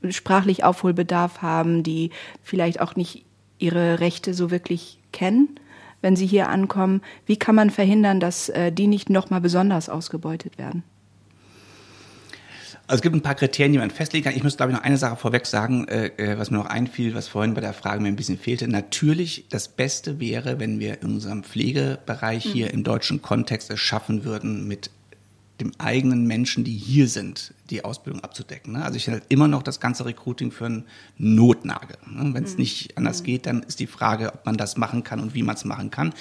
sprachlich Aufholbedarf haben, die vielleicht auch nicht ihre Rechte so wirklich kennen, wenn sie hier ankommen, wie kann man verhindern, dass äh, die nicht nochmal besonders ausgebeutet werden? Also es gibt ein paar Kriterien, die man festlegen kann. Ich muss, glaube ich, noch eine Sache vorweg sagen, äh, äh, was mir noch einfiel, was vorhin bei der Frage mir ein bisschen fehlte. Natürlich, das Beste wäre, wenn wir in unserem Pflegebereich hier mhm. im deutschen Kontext es schaffen würden, mit dem eigenen Menschen, die hier sind, die Ausbildung abzudecken. Ne? Also ich halte immer noch das ganze Recruiting für ein Notnagel. Ne? Wenn es mhm. nicht anders mhm. geht, dann ist die Frage, ob man das machen kann und wie man es machen kann.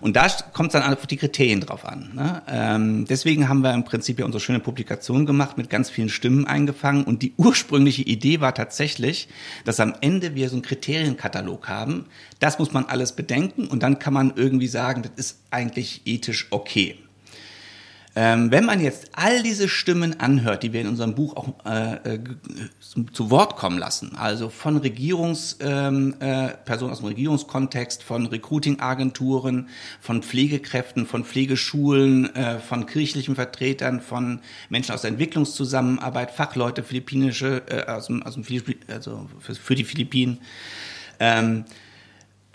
Und da kommt es dann auf die Kriterien drauf an. Ne? Ähm, deswegen haben wir im Prinzip ja unsere schöne Publikation gemacht, mit ganz vielen Stimmen eingefangen. Und die ursprüngliche Idee war tatsächlich, dass am Ende wir so einen Kriterienkatalog haben. Das muss man alles bedenken und dann kann man irgendwie sagen, das ist eigentlich ethisch okay. Ähm, wenn man jetzt all diese Stimmen anhört, die wir in unserem Buch auch äh, äh, zu, zu, Wort kommen lassen, also von Regierungspersonen ähm, äh, aus dem Regierungskontext, von Recruiting-Agenturen, von Pflegekräften, von Pflegeschulen, äh, von kirchlichen Vertretern, von Menschen aus der Entwicklungszusammenarbeit, Fachleute, philippinische, äh, aus dem, aus dem Philipp also für, für die Philippinen. Ähm,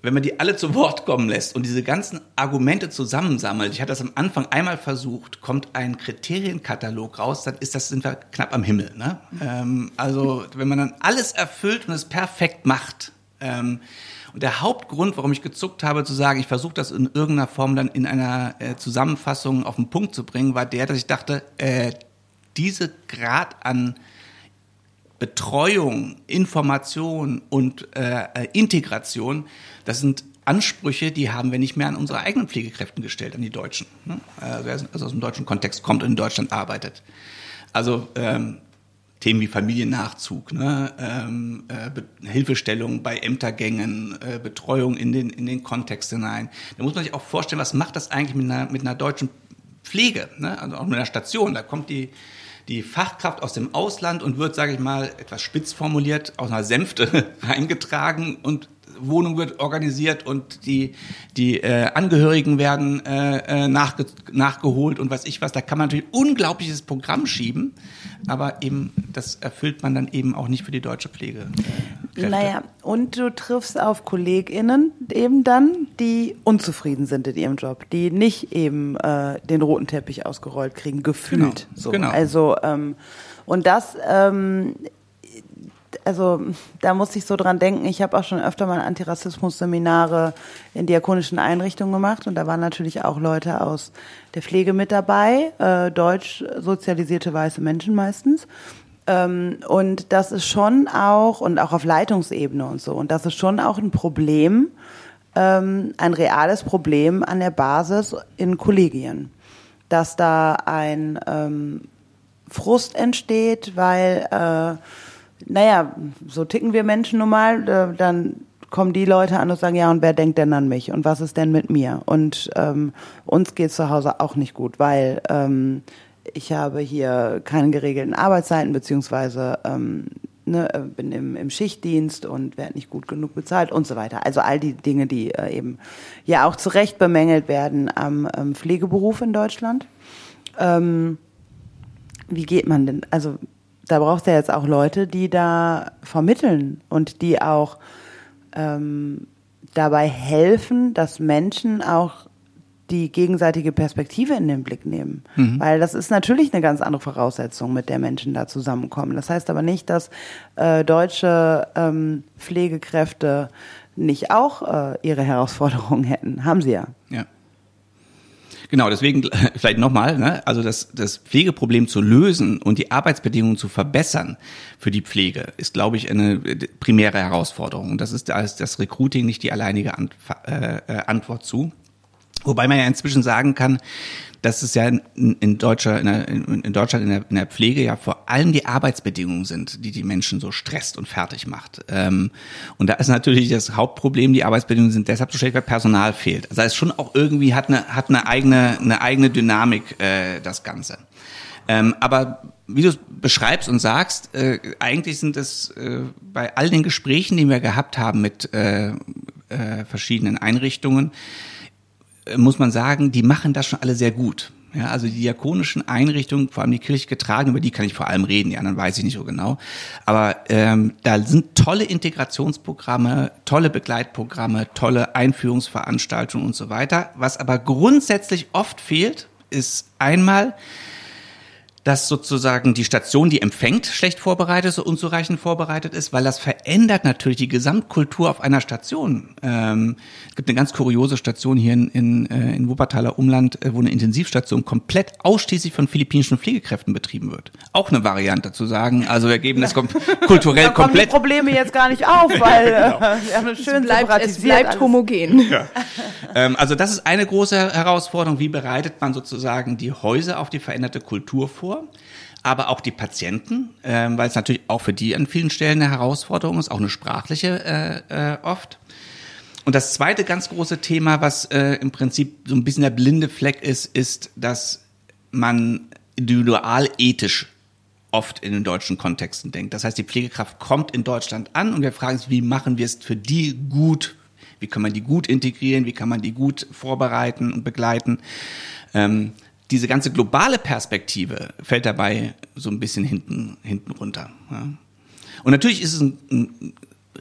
wenn man die alle zu Wort kommen lässt und diese ganzen Argumente zusammensammelt, ich hatte das am Anfang einmal versucht, kommt ein Kriterienkatalog raus, dann ist das, sind wir knapp am Himmel. Ne? Ähm, also wenn man dann alles erfüllt und es perfekt macht. Ähm, und der Hauptgrund, warum ich gezuckt habe, zu sagen, ich versuche das in irgendeiner Form dann in einer äh, Zusammenfassung auf den Punkt zu bringen, war der, dass ich dachte, äh, diese Grad an Betreuung, Information und äh, äh Integration, das sind Ansprüche, die haben wir nicht mehr an unsere eigenen Pflegekräften gestellt, an die Deutschen. Ne? Äh, wer also aus dem deutschen Kontext kommt und in Deutschland arbeitet. Also ähm, Themen wie Familiennachzug, ne? ähm, äh, Hilfestellung bei Ämtergängen, äh, Betreuung in den, in den Kontext hinein. Da muss man sich auch vorstellen, was macht das eigentlich mit einer, mit einer deutschen Pflege, ne? also auch mit einer Station. Da kommt die, die Fachkraft aus dem Ausland und wird, sage ich mal, etwas spitz formuliert, aus einer Sänfte [LAUGHS] reingetragen und Wohnung wird organisiert und die, die äh, Angehörigen werden äh, äh, nachge nachgeholt und was ich was. Da kann man natürlich unglaubliches Programm schieben, aber eben das erfüllt man dann eben auch nicht für die deutsche Pflege. Äh, naja, und du triffst auf KollegInnen eben dann, die unzufrieden sind in ihrem Job, die nicht eben äh, den roten Teppich ausgerollt kriegen, gefühlt. Genau, so. genau. Also ähm, und das ähm, also da muss ich so dran denken, ich habe auch schon öfter mal Antirassismus-Seminare in diakonischen Einrichtungen gemacht und da waren natürlich auch Leute aus der Pflege mit dabei, äh, deutsch sozialisierte weiße Menschen meistens. Ähm, und das ist schon auch, und auch auf Leitungsebene und so, und das ist schon auch ein Problem, ähm, ein reales Problem an der Basis in Kollegien, dass da ein ähm, Frust entsteht, weil äh, naja, so ticken wir Menschen nun mal, dann kommen die Leute an und sagen, ja, und wer denkt denn an mich und was ist denn mit mir? Und ähm, uns geht zu Hause auch nicht gut, weil ähm, ich habe hier keine geregelten Arbeitszeiten, beziehungsweise ähm, ne, äh, bin im, im Schichtdienst und werde nicht gut genug bezahlt und so weiter. Also all die Dinge, die äh, eben ja auch zu Recht bemängelt werden am ähm, Pflegeberuf in Deutschland. Ähm, wie geht man denn? Also da braucht er jetzt auch Leute, die da vermitteln und die auch ähm, dabei helfen, dass Menschen auch die gegenseitige Perspektive in den Blick nehmen. Mhm. Weil das ist natürlich eine ganz andere Voraussetzung, mit der Menschen da zusammenkommen. Das heißt aber nicht, dass äh, deutsche ähm, Pflegekräfte nicht auch äh, ihre Herausforderungen hätten. Haben sie ja. Ja. Genau, deswegen [LAUGHS] vielleicht nochmal, ne? also das, das Pflegeproblem zu lösen und die Arbeitsbedingungen zu verbessern für die Pflege ist, glaube ich, eine primäre Herausforderung. Das ist das, das Recruiting nicht die alleinige äh, äh, Antwort zu. Wobei man ja inzwischen sagen kann, dass es ja in, in, Deutscher, in, der, in Deutschland in der, in der, Pflege ja vor allem die Arbeitsbedingungen sind, die die Menschen so stresst und fertig macht. Ähm, und da ist natürlich das Hauptproblem, die Arbeitsbedingungen sind deshalb so schlecht, weil Personal fehlt. Also es ist schon auch irgendwie hat eine, hat eine eigene, eine eigene Dynamik, äh, das Ganze. Ähm, aber wie du es beschreibst und sagst, äh, eigentlich sind es äh, bei all den Gesprächen, die wir gehabt haben mit äh, äh, verschiedenen Einrichtungen, muss man sagen, die machen das schon alle sehr gut. Ja, also die diakonischen Einrichtungen, vor allem die kirchlich getragen, über die kann ich vor allem reden, die anderen weiß ich nicht so genau. Aber ähm, da sind tolle Integrationsprogramme, tolle Begleitprogramme, tolle Einführungsveranstaltungen und so weiter. Was aber grundsätzlich oft fehlt, ist einmal dass sozusagen die Station, die empfängt, schlecht vorbereitet ist, unzureichend vorbereitet ist, weil das verändert natürlich die Gesamtkultur auf einer Station. Ähm, es gibt eine ganz kuriose Station hier in, in, äh, in Wuppertaler Umland, äh, wo eine Intensivstation komplett ausschließlich von philippinischen Pflegekräften betrieben wird. Auch eine Variante zu sagen, also wir geben das kom [LAUGHS] kulturell da komplett. die Probleme jetzt gar nicht auf, [LAUGHS] weil genau. äh, wir haben es schön es bleibt, es bleibt alles. homogen. Ja. ähm, also das ist eine große Herausforderung. Wie bereitet man sozusagen die Häuser auf die veränderte Kultur vor? Vor, aber auch die Patienten, äh, weil es natürlich auch für die an vielen Stellen eine Herausforderung ist, auch eine sprachliche äh, äh, oft. Und das zweite ganz große Thema, was äh, im Prinzip so ein bisschen der blinde Fleck ist, ist, dass man individualethisch oft in den deutschen Kontexten denkt. Das heißt, die Pflegekraft kommt in Deutschland an und wir fragen uns, wie machen wir es für die gut? Wie kann man die gut integrieren? Wie kann man die gut vorbereiten und begleiten? Ähm, diese ganze globale Perspektive fällt dabei so ein bisschen hinten, hinten runter. Ja. Und natürlich ist es ein, ein,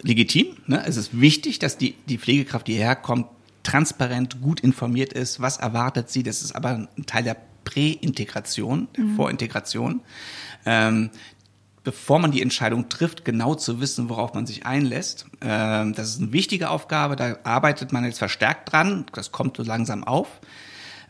legitim, ne? es ist wichtig, dass die, die Pflegekraft, die hierher kommt, transparent, gut informiert ist, was erwartet sie. Das ist aber ein Teil der Präintegration, der mhm. Vorintegration. Ähm, bevor man die Entscheidung trifft, genau zu wissen, worauf man sich einlässt. Ähm, das ist eine wichtige Aufgabe, da arbeitet man jetzt verstärkt dran, das kommt so langsam auf.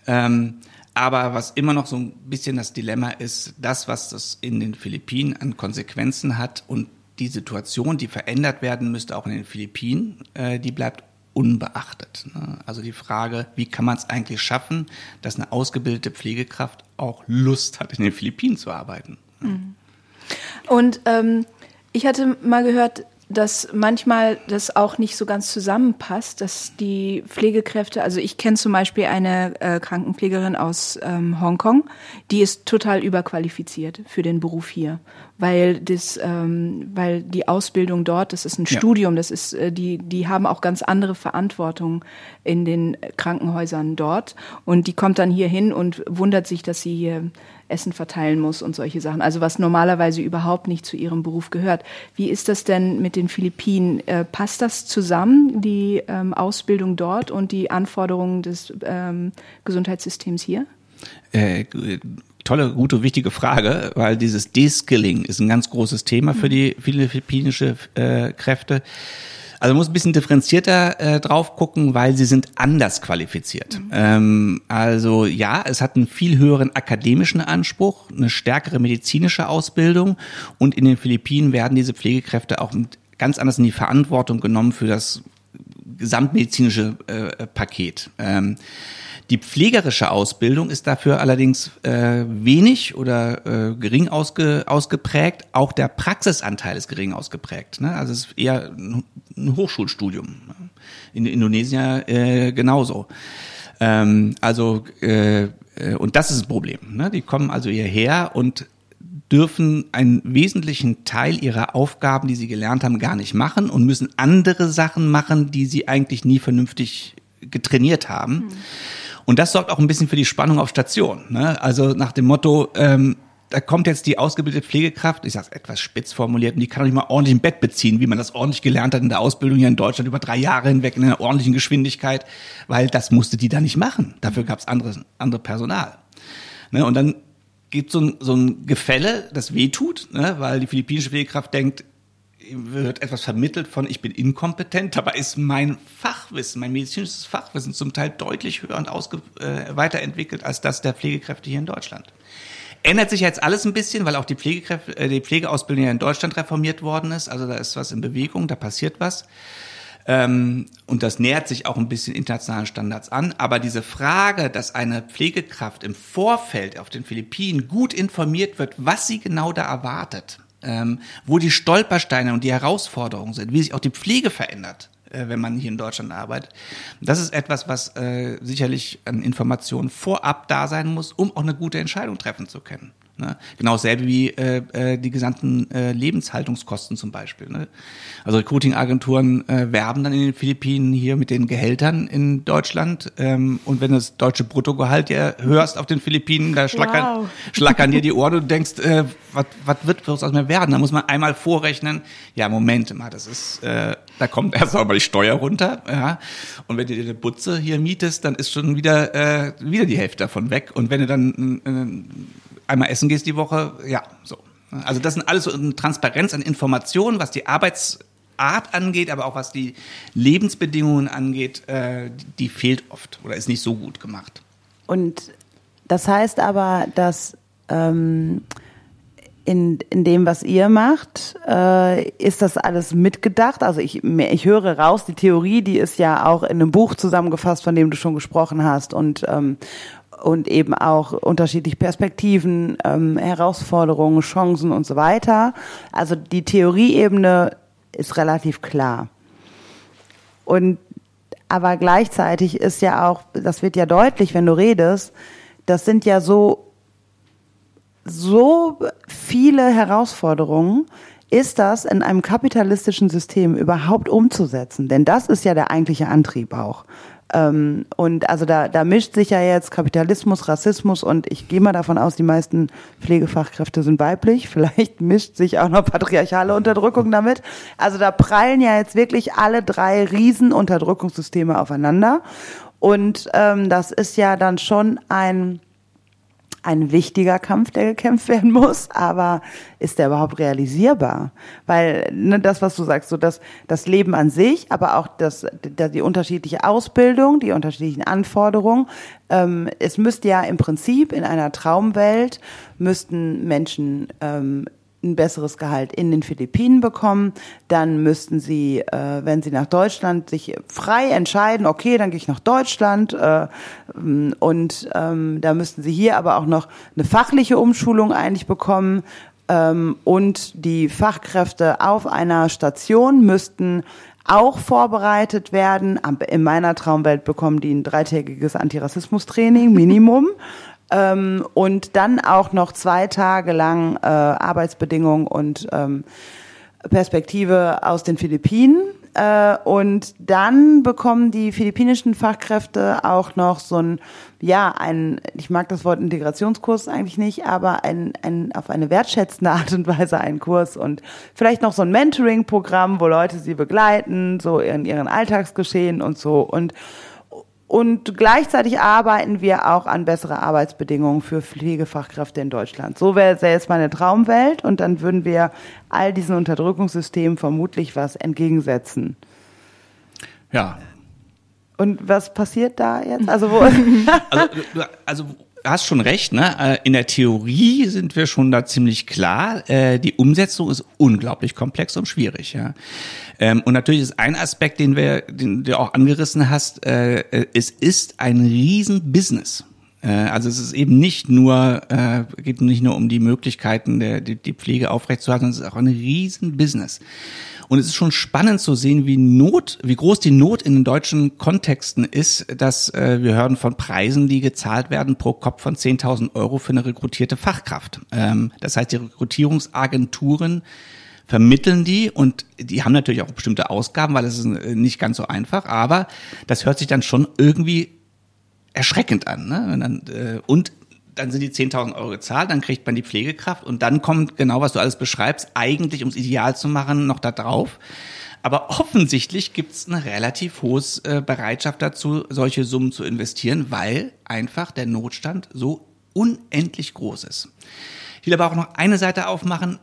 Ähm, aber was immer noch so ein bisschen das Dilemma ist, das, was das in den Philippinen an Konsequenzen hat und die Situation, die verändert werden müsste, auch in den Philippinen, äh, die bleibt unbeachtet. Ne? Also die Frage, wie kann man es eigentlich schaffen, dass eine ausgebildete Pflegekraft auch Lust hat, in den Philippinen zu arbeiten. Mhm. Und ähm, ich hatte mal gehört, dass manchmal das auch nicht so ganz zusammenpasst, dass die Pflegekräfte, also ich kenne zum Beispiel eine äh, Krankenpflegerin aus ähm, Hongkong, die ist total überqualifiziert für den Beruf hier, weil das, ähm, weil die Ausbildung dort, das ist ein ja. Studium, das ist äh, die, die haben auch ganz andere Verantwortung in den Krankenhäusern dort und die kommt dann hier hin und wundert sich, dass sie hier Essen verteilen muss und solche Sachen. Also was normalerweise überhaupt nicht zu ihrem Beruf gehört. Wie ist das denn mit den Philippinen? Äh, passt das zusammen, die ähm, Ausbildung dort und die Anforderungen des ähm, Gesundheitssystems hier? Äh, tolle, gute, wichtige Frage, weil dieses De-Skilling ist ein ganz großes Thema für die viele philippinische äh, Kräfte. Also man muss ein bisschen differenzierter äh, drauf gucken, weil sie sind anders qualifiziert. Mhm. Ähm, also ja, es hat einen viel höheren akademischen Anspruch, eine stärkere medizinische Ausbildung und in den Philippinen werden diese Pflegekräfte auch ganz anders in die Verantwortung genommen für das gesamtmedizinische äh, Paket. Ähm, die pflegerische Ausbildung ist dafür allerdings äh, wenig oder äh, gering ausge, ausgeprägt. Auch der Praxisanteil ist gering ausgeprägt. Ne? Also es ist eher ein, ein Hochschulstudium. In Indonesien äh, genauso. Ähm, also äh, äh, und das ist das Problem. Ne? Die kommen also hierher und dürfen einen wesentlichen Teil ihrer Aufgaben, die sie gelernt haben, gar nicht machen und müssen andere Sachen machen, die sie eigentlich nie vernünftig getrainiert haben. Mhm. Und das sorgt auch ein bisschen für die Spannung auf Station. Ne? Also nach dem Motto, ähm, da kommt jetzt die ausgebildete Pflegekraft, ich sage es etwas spitz formuliert, und die kann auch nicht mal ordentlich ein Bett beziehen, wie man das ordentlich gelernt hat in der Ausbildung hier in Deutschland über drei Jahre hinweg in einer ordentlichen Geschwindigkeit, weil das musste die da nicht machen. Dafür gab es andere, andere Personal. Ne? Und dann gibt so ein, so ein Gefälle, das wehtut, ne? weil die philippinische Pflegekraft denkt, wird etwas vermittelt von ich bin inkompetent, dabei ist mein Fachwissen, mein medizinisches Fachwissen zum Teil deutlich höher und ausge, äh, weiterentwickelt als das der Pflegekräfte hier in Deutschland. Ändert sich jetzt alles ein bisschen, weil auch die, Pflegekräfte, äh, die Pflegeausbildung ja in Deutschland reformiert worden ist. Also da ist was in Bewegung, da passiert was. Ähm, und das nähert sich auch ein bisschen internationalen Standards an. Aber diese Frage, dass eine Pflegekraft im Vorfeld auf den Philippinen gut informiert wird, was sie genau da erwartet, ähm, wo die Stolpersteine und die Herausforderungen sind, wie sich auch die Pflege verändert, äh, wenn man hier in Deutschland arbeitet. Das ist etwas, was äh, sicherlich an Informationen vorab da sein muss, um auch eine gute Entscheidung treffen zu können. Ne? Genau dasselbe wie äh, äh, die gesamten äh, Lebenshaltungskosten zum Beispiel. Ne? Also Recruiting-Agenturen äh, werben dann in den Philippinen hier mit den Gehältern in Deutschland. Ähm, und wenn du das deutsche Bruttogehalt ja hörst auf den Philippinen, da schlackern, wow. schlackern dir die Ohren und du denkst, äh, was wird aus mir werden? Da muss man einmal vorrechnen, ja, Moment mal, das ist, äh, da kommt [LAUGHS] erst einmal die Steuer runter. Ja? Und wenn du dir eine Butze hier mietest, dann ist schon wieder, äh, wieder die Hälfte davon weg. Und wenn du dann äh, einmal essen gehst die Woche, ja, so. Also das sind alles so eine Transparenz an Informationen, was die Arbeitsart angeht, aber auch was die Lebensbedingungen angeht, äh, die fehlt oft oder ist nicht so gut gemacht. Und das heißt aber, dass ähm, in, in dem, was ihr macht, äh, ist das alles mitgedacht? Also ich, ich höre raus, die Theorie, die ist ja auch in einem Buch zusammengefasst, von dem du schon gesprochen hast. Und, ähm, und eben auch unterschiedliche Perspektiven, ähm, Herausforderungen, Chancen und so weiter. Also die Theorieebene ist relativ klar. Und aber gleichzeitig ist ja auch, das wird ja deutlich, wenn du redest, das sind ja so so viele Herausforderungen, ist das in einem kapitalistischen System überhaupt umzusetzen? Denn das ist ja der eigentliche Antrieb auch. Ähm, und also da, da mischt sich ja jetzt Kapitalismus, Rassismus und ich gehe mal davon aus, die meisten Pflegefachkräfte sind weiblich. [LAUGHS] Vielleicht mischt sich auch noch patriarchale Unterdrückung damit. Also da prallen ja jetzt wirklich alle drei Riesenunterdrückungssysteme aufeinander. Und ähm, das ist ja dann schon ein ein wichtiger Kampf, der gekämpft werden muss, aber ist der überhaupt realisierbar? Weil ne, das, was du sagst, so das, das Leben an sich, aber auch das, die, die unterschiedliche Ausbildung, die unterschiedlichen Anforderungen, ähm, es müsste ja im Prinzip in einer Traumwelt müssten Menschen ähm, ein besseres Gehalt in den Philippinen bekommen, dann müssten sie, äh, wenn sie nach Deutschland sich frei entscheiden, okay, dann gehe ich nach Deutschland äh, und ähm, da müssten sie hier aber auch noch eine fachliche Umschulung eigentlich bekommen ähm, und die Fachkräfte auf einer Station müssten auch vorbereitet werden. In meiner Traumwelt bekommen die ein dreitägiges Antirassismus-Training, Minimum. [LAUGHS] ähm, und dann auch noch zwei Tage lang äh, Arbeitsbedingungen und ähm, Perspektive aus den Philippinen. Äh, und dann bekommen die philippinischen Fachkräfte auch noch so ein, ja, ein, ich mag das Wort Integrationskurs eigentlich nicht, aber ein, ein, auf eine wertschätzende Art und Weise einen Kurs und vielleicht noch so ein Mentoring-Programm, wo Leute sie begleiten, so in ihren Alltagsgeschehen und so. Und und gleichzeitig arbeiten wir auch an bessere Arbeitsbedingungen für Pflegefachkräfte in Deutschland. So wäre jetzt meine Traumwelt und dann würden wir all diesen Unterdrückungssystemen vermutlich was entgegensetzen. Ja. Und was passiert da jetzt? Also, wo [LAUGHS] also, [LAUGHS] also hast schon recht, ne? Äh, in der Theorie sind wir schon da ziemlich klar. Äh, die Umsetzung ist unglaublich komplex und schwierig, ja. Ähm, und natürlich ist ein Aspekt, den wir, den du auch angerissen hast, äh, es ist ein Riesenbusiness. Äh, also es ist eben nicht nur, äh, geht nicht nur um die Möglichkeiten, der, die, die Pflege aufrechtzuerhalten, sondern es ist auch ein riesen Business. Und es ist schon spannend zu sehen, wie Not, wie groß die Not in den deutschen Kontexten ist, dass äh, wir hören von Preisen, die gezahlt werden pro Kopf von 10.000 Euro für eine rekrutierte Fachkraft. Ähm, das heißt, die Rekrutierungsagenturen vermitteln die und die haben natürlich auch bestimmte Ausgaben, weil es ist äh, nicht ganz so einfach, aber das hört sich dann schon irgendwie erschreckend an. Ne? Und, dann, äh, und dann sind die 10.000 Euro gezahlt, dann kriegt man die Pflegekraft und dann kommt genau, was du alles beschreibst, eigentlich, ums ideal zu machen, noch da drauf. Aber offensichtlich gibt es eine relativ hohe äh, Bereitschaft dazu, solche Summen zu investieren, weil einfach der Notstand so unendlich groß ist. Ich will aber auch noch eine Seite aufmachen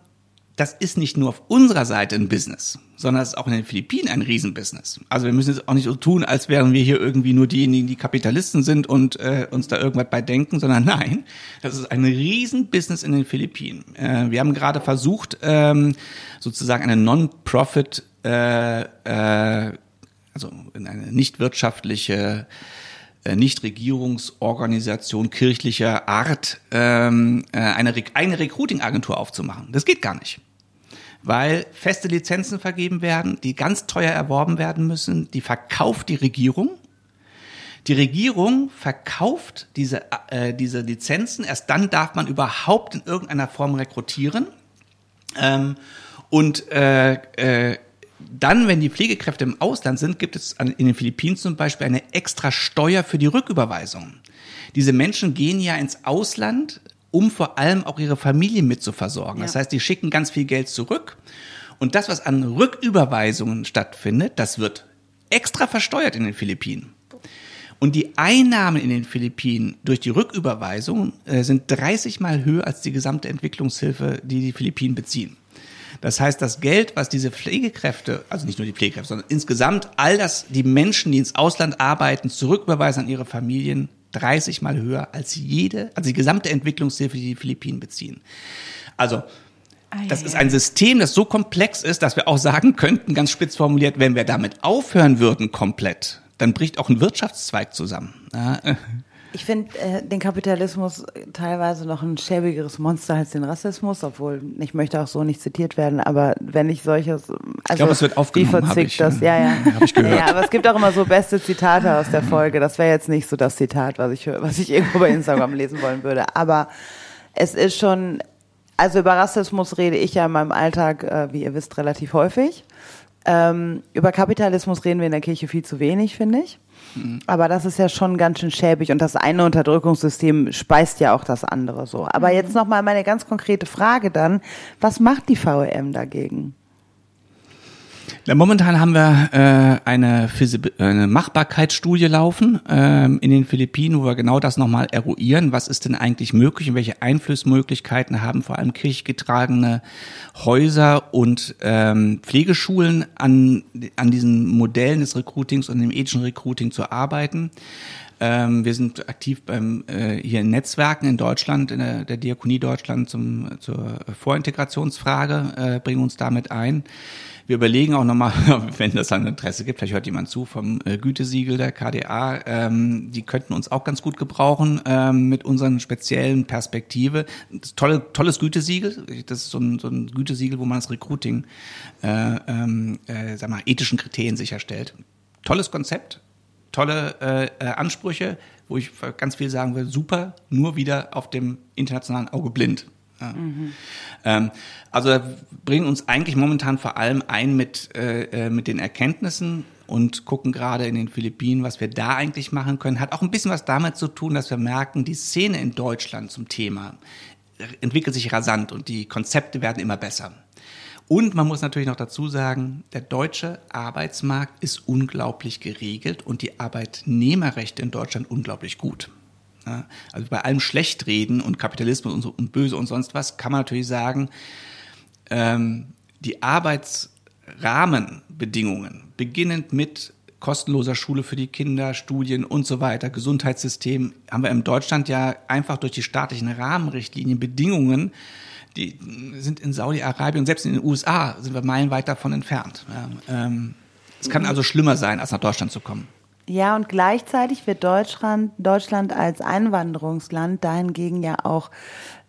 das ist nicht nur auf unserer Seite ein Business, sondern es ist auch in den Philippinen ein Riesenbusiness. Also wir müssen es auch nicht so tun, als wären wir hier irgendwie nur diejenigen, die Kapitalisten sind und äh, uns da irgendwas bei denken, sondern [LAUGHS] nein, das ist ein Riesenbusiness in den Philippinen. Äh, wir haben gerade versucht, ähm, sozusagen eine Non-Profit, äh, äh, also eine nicht wirtschaftliche äh, Nichtregierungsorganisation kirchlicher Art ähm, äh, eine, eine Recruiting-Agentur aufzumachen. Das geht gar nicht weil feste Lizenzen vergeben werden, die ganz teuer erworben werden müssen. Die verkauft die Regierung. Die Regierung verkauft diese, äh, diese Lizenzen. Erst dann darf man überhaupt in irgendeiner Form rekrutieren. Ähm, und äh, äh, dann, wenn die Pflegekräfte im Ausland sind, gibt es in den Philippinen zum Beispiel eine extra Steuer für die Rücküberweisung. Diese Menschen gehen ja ins Ausland, um vor allem auch ihre Familie mit zu versorgen. Ja. Das heißt, die schicken ganz viel Geld zurück. Und das, was an Rücküberweisungen stattfindet, das wird extra versteuert in den Philippinen. Und die Einnahmen in den Philippinen durch die Rücküberweisung äh, sind 30 mal höher als die gesamte Entwicklungshilfe, die die Philippinen beziehen. Das heißt, das Geld, was diese Pflegekräfte, also nicht nur die Pflegekräfte, sondern insgesamt all das, die Menschen, die ins Ausland arbeiten, zurücküberweisen an ihre Familien, 30 mal höher als jede, also die gesamte Entwicklungshilfe, die die Philippinen beziehen. Also, das ist ein System, das so komplex ist, dass wir auch sagen könnten, ganz spitz formuliert, wenn wir damit aufhören würden komplett, dann bricht auch ein Wirtschaftszweig zusammen. Ich finde äh, den Kapitalismus teilweise noch ein schäbigeres Monster als den Rassismus, obwohl ich möchte auch so nicht zitiert werden, aber wenn ich solches, also ich glaube, es wird aufgenommen, wie ich, das, ja, ja, [LAUGHS] ich gehört. Ja, aber es gibt auch immer so beste Zitate aus der Folge. Das wäre jetzt nicht so das Zitat, was ich was ich irgendwo bei Instagram lesen wollen würde, aber es ist schon, also über Rassismus rede ich ja in meinem Alltag, äh, wie ihr wisst, relativ häufig. Ähm, über Kapitalismus reden wir in der Kirche viel zu wenig, finde ich. Aber das ist ja schon ganz schön schäbig und das eine Unterdrückungssystem speist ja auch das andere so. Aber mhm. jetzt nochmal meine ganz konkrete Frage dann. Was macht die VEM dagegen? Ja, momentan haben wir äh, eine, eine Machbarkeitsstudie laufen ähm, in den Philippinen, wo wir genau das nochmal eruieren. Was ist denn eigentlich möglich und welche Einflussmöglichkeiten haben vor allem kirchgetragene Häuser und ähm, Pflegeschulen an, an diesen Modellen des Recruitings und dem ethischen Recruiting zu arbeiten. Ähm, wir sind aktiv beim äh, hier in Netzwerken in Deutschland, in der, der Diakonie Deutschland zum, zur Vorintegrationsfrage, äh, bringen uns damit ein. Wir überlegen auch nochmal, [LAUGHS] wenn das ein Interesse gibt, vielleicht hört jemand zu vom äh, Gütesiegel der KDA, ähm, die könnten uns auch ganz gut gebrauchen ähm, mit unseren speziellen Perspektive. Tolle, tolles Gütesiegel, das ist so ein, so ein Gütesiegel, wo man das Recruiting, äh, ähm, äh, sag mal, ethischen Kriterien sicherstellt. Tolles Konzept, tolle äh, äh, Ansprüche, wo ich ganz viel sagen will, super, nur wieder auf dem internationalen Auge blind. Ja. Mhm. Ähm, also bringen uns eigentlich momentan vor allem ein mit, äh, äh, mit den Erkenntnissen und gucken gerade in den Philippinen, was wir da eigentlich machen können. Hat auch ein bisschen was damit zu tun, dass wir merken, die Szene in Deutschland zum Thema entwickelt sich rasant und die Konzepte werden immer besser. Und man muss natürlich noch dazu sagen, der deutsche Arbeitsmarkt ist unglaublich geregelt und die Arbeitnehmerrechte in Deutschland unglaublich gut. Also bei allem Schlechtreden und Kapitalismus und, so, und Böse und sonst was kann man natürlich sagen, ähm, die Arbeitsrahmenbedingungen, beginnend mit kostenloser Schule für die Kinder, Studien und so weiter, Gesundheitssystem, haben wir in Deutschland ja einfach durch die staatlichen Rahmenrichtlinien Bedingungen, die sind in Saudi-Arabien selbst in den USA sind wir meilenweit davon entfernt. Ja, ähm, es kann also schlimmer sein, als nach Deutschland zu kommen. Ja, und gleichzeitig wird Deutschland, Deutschland als Einwanderungsland dahingegen ja auch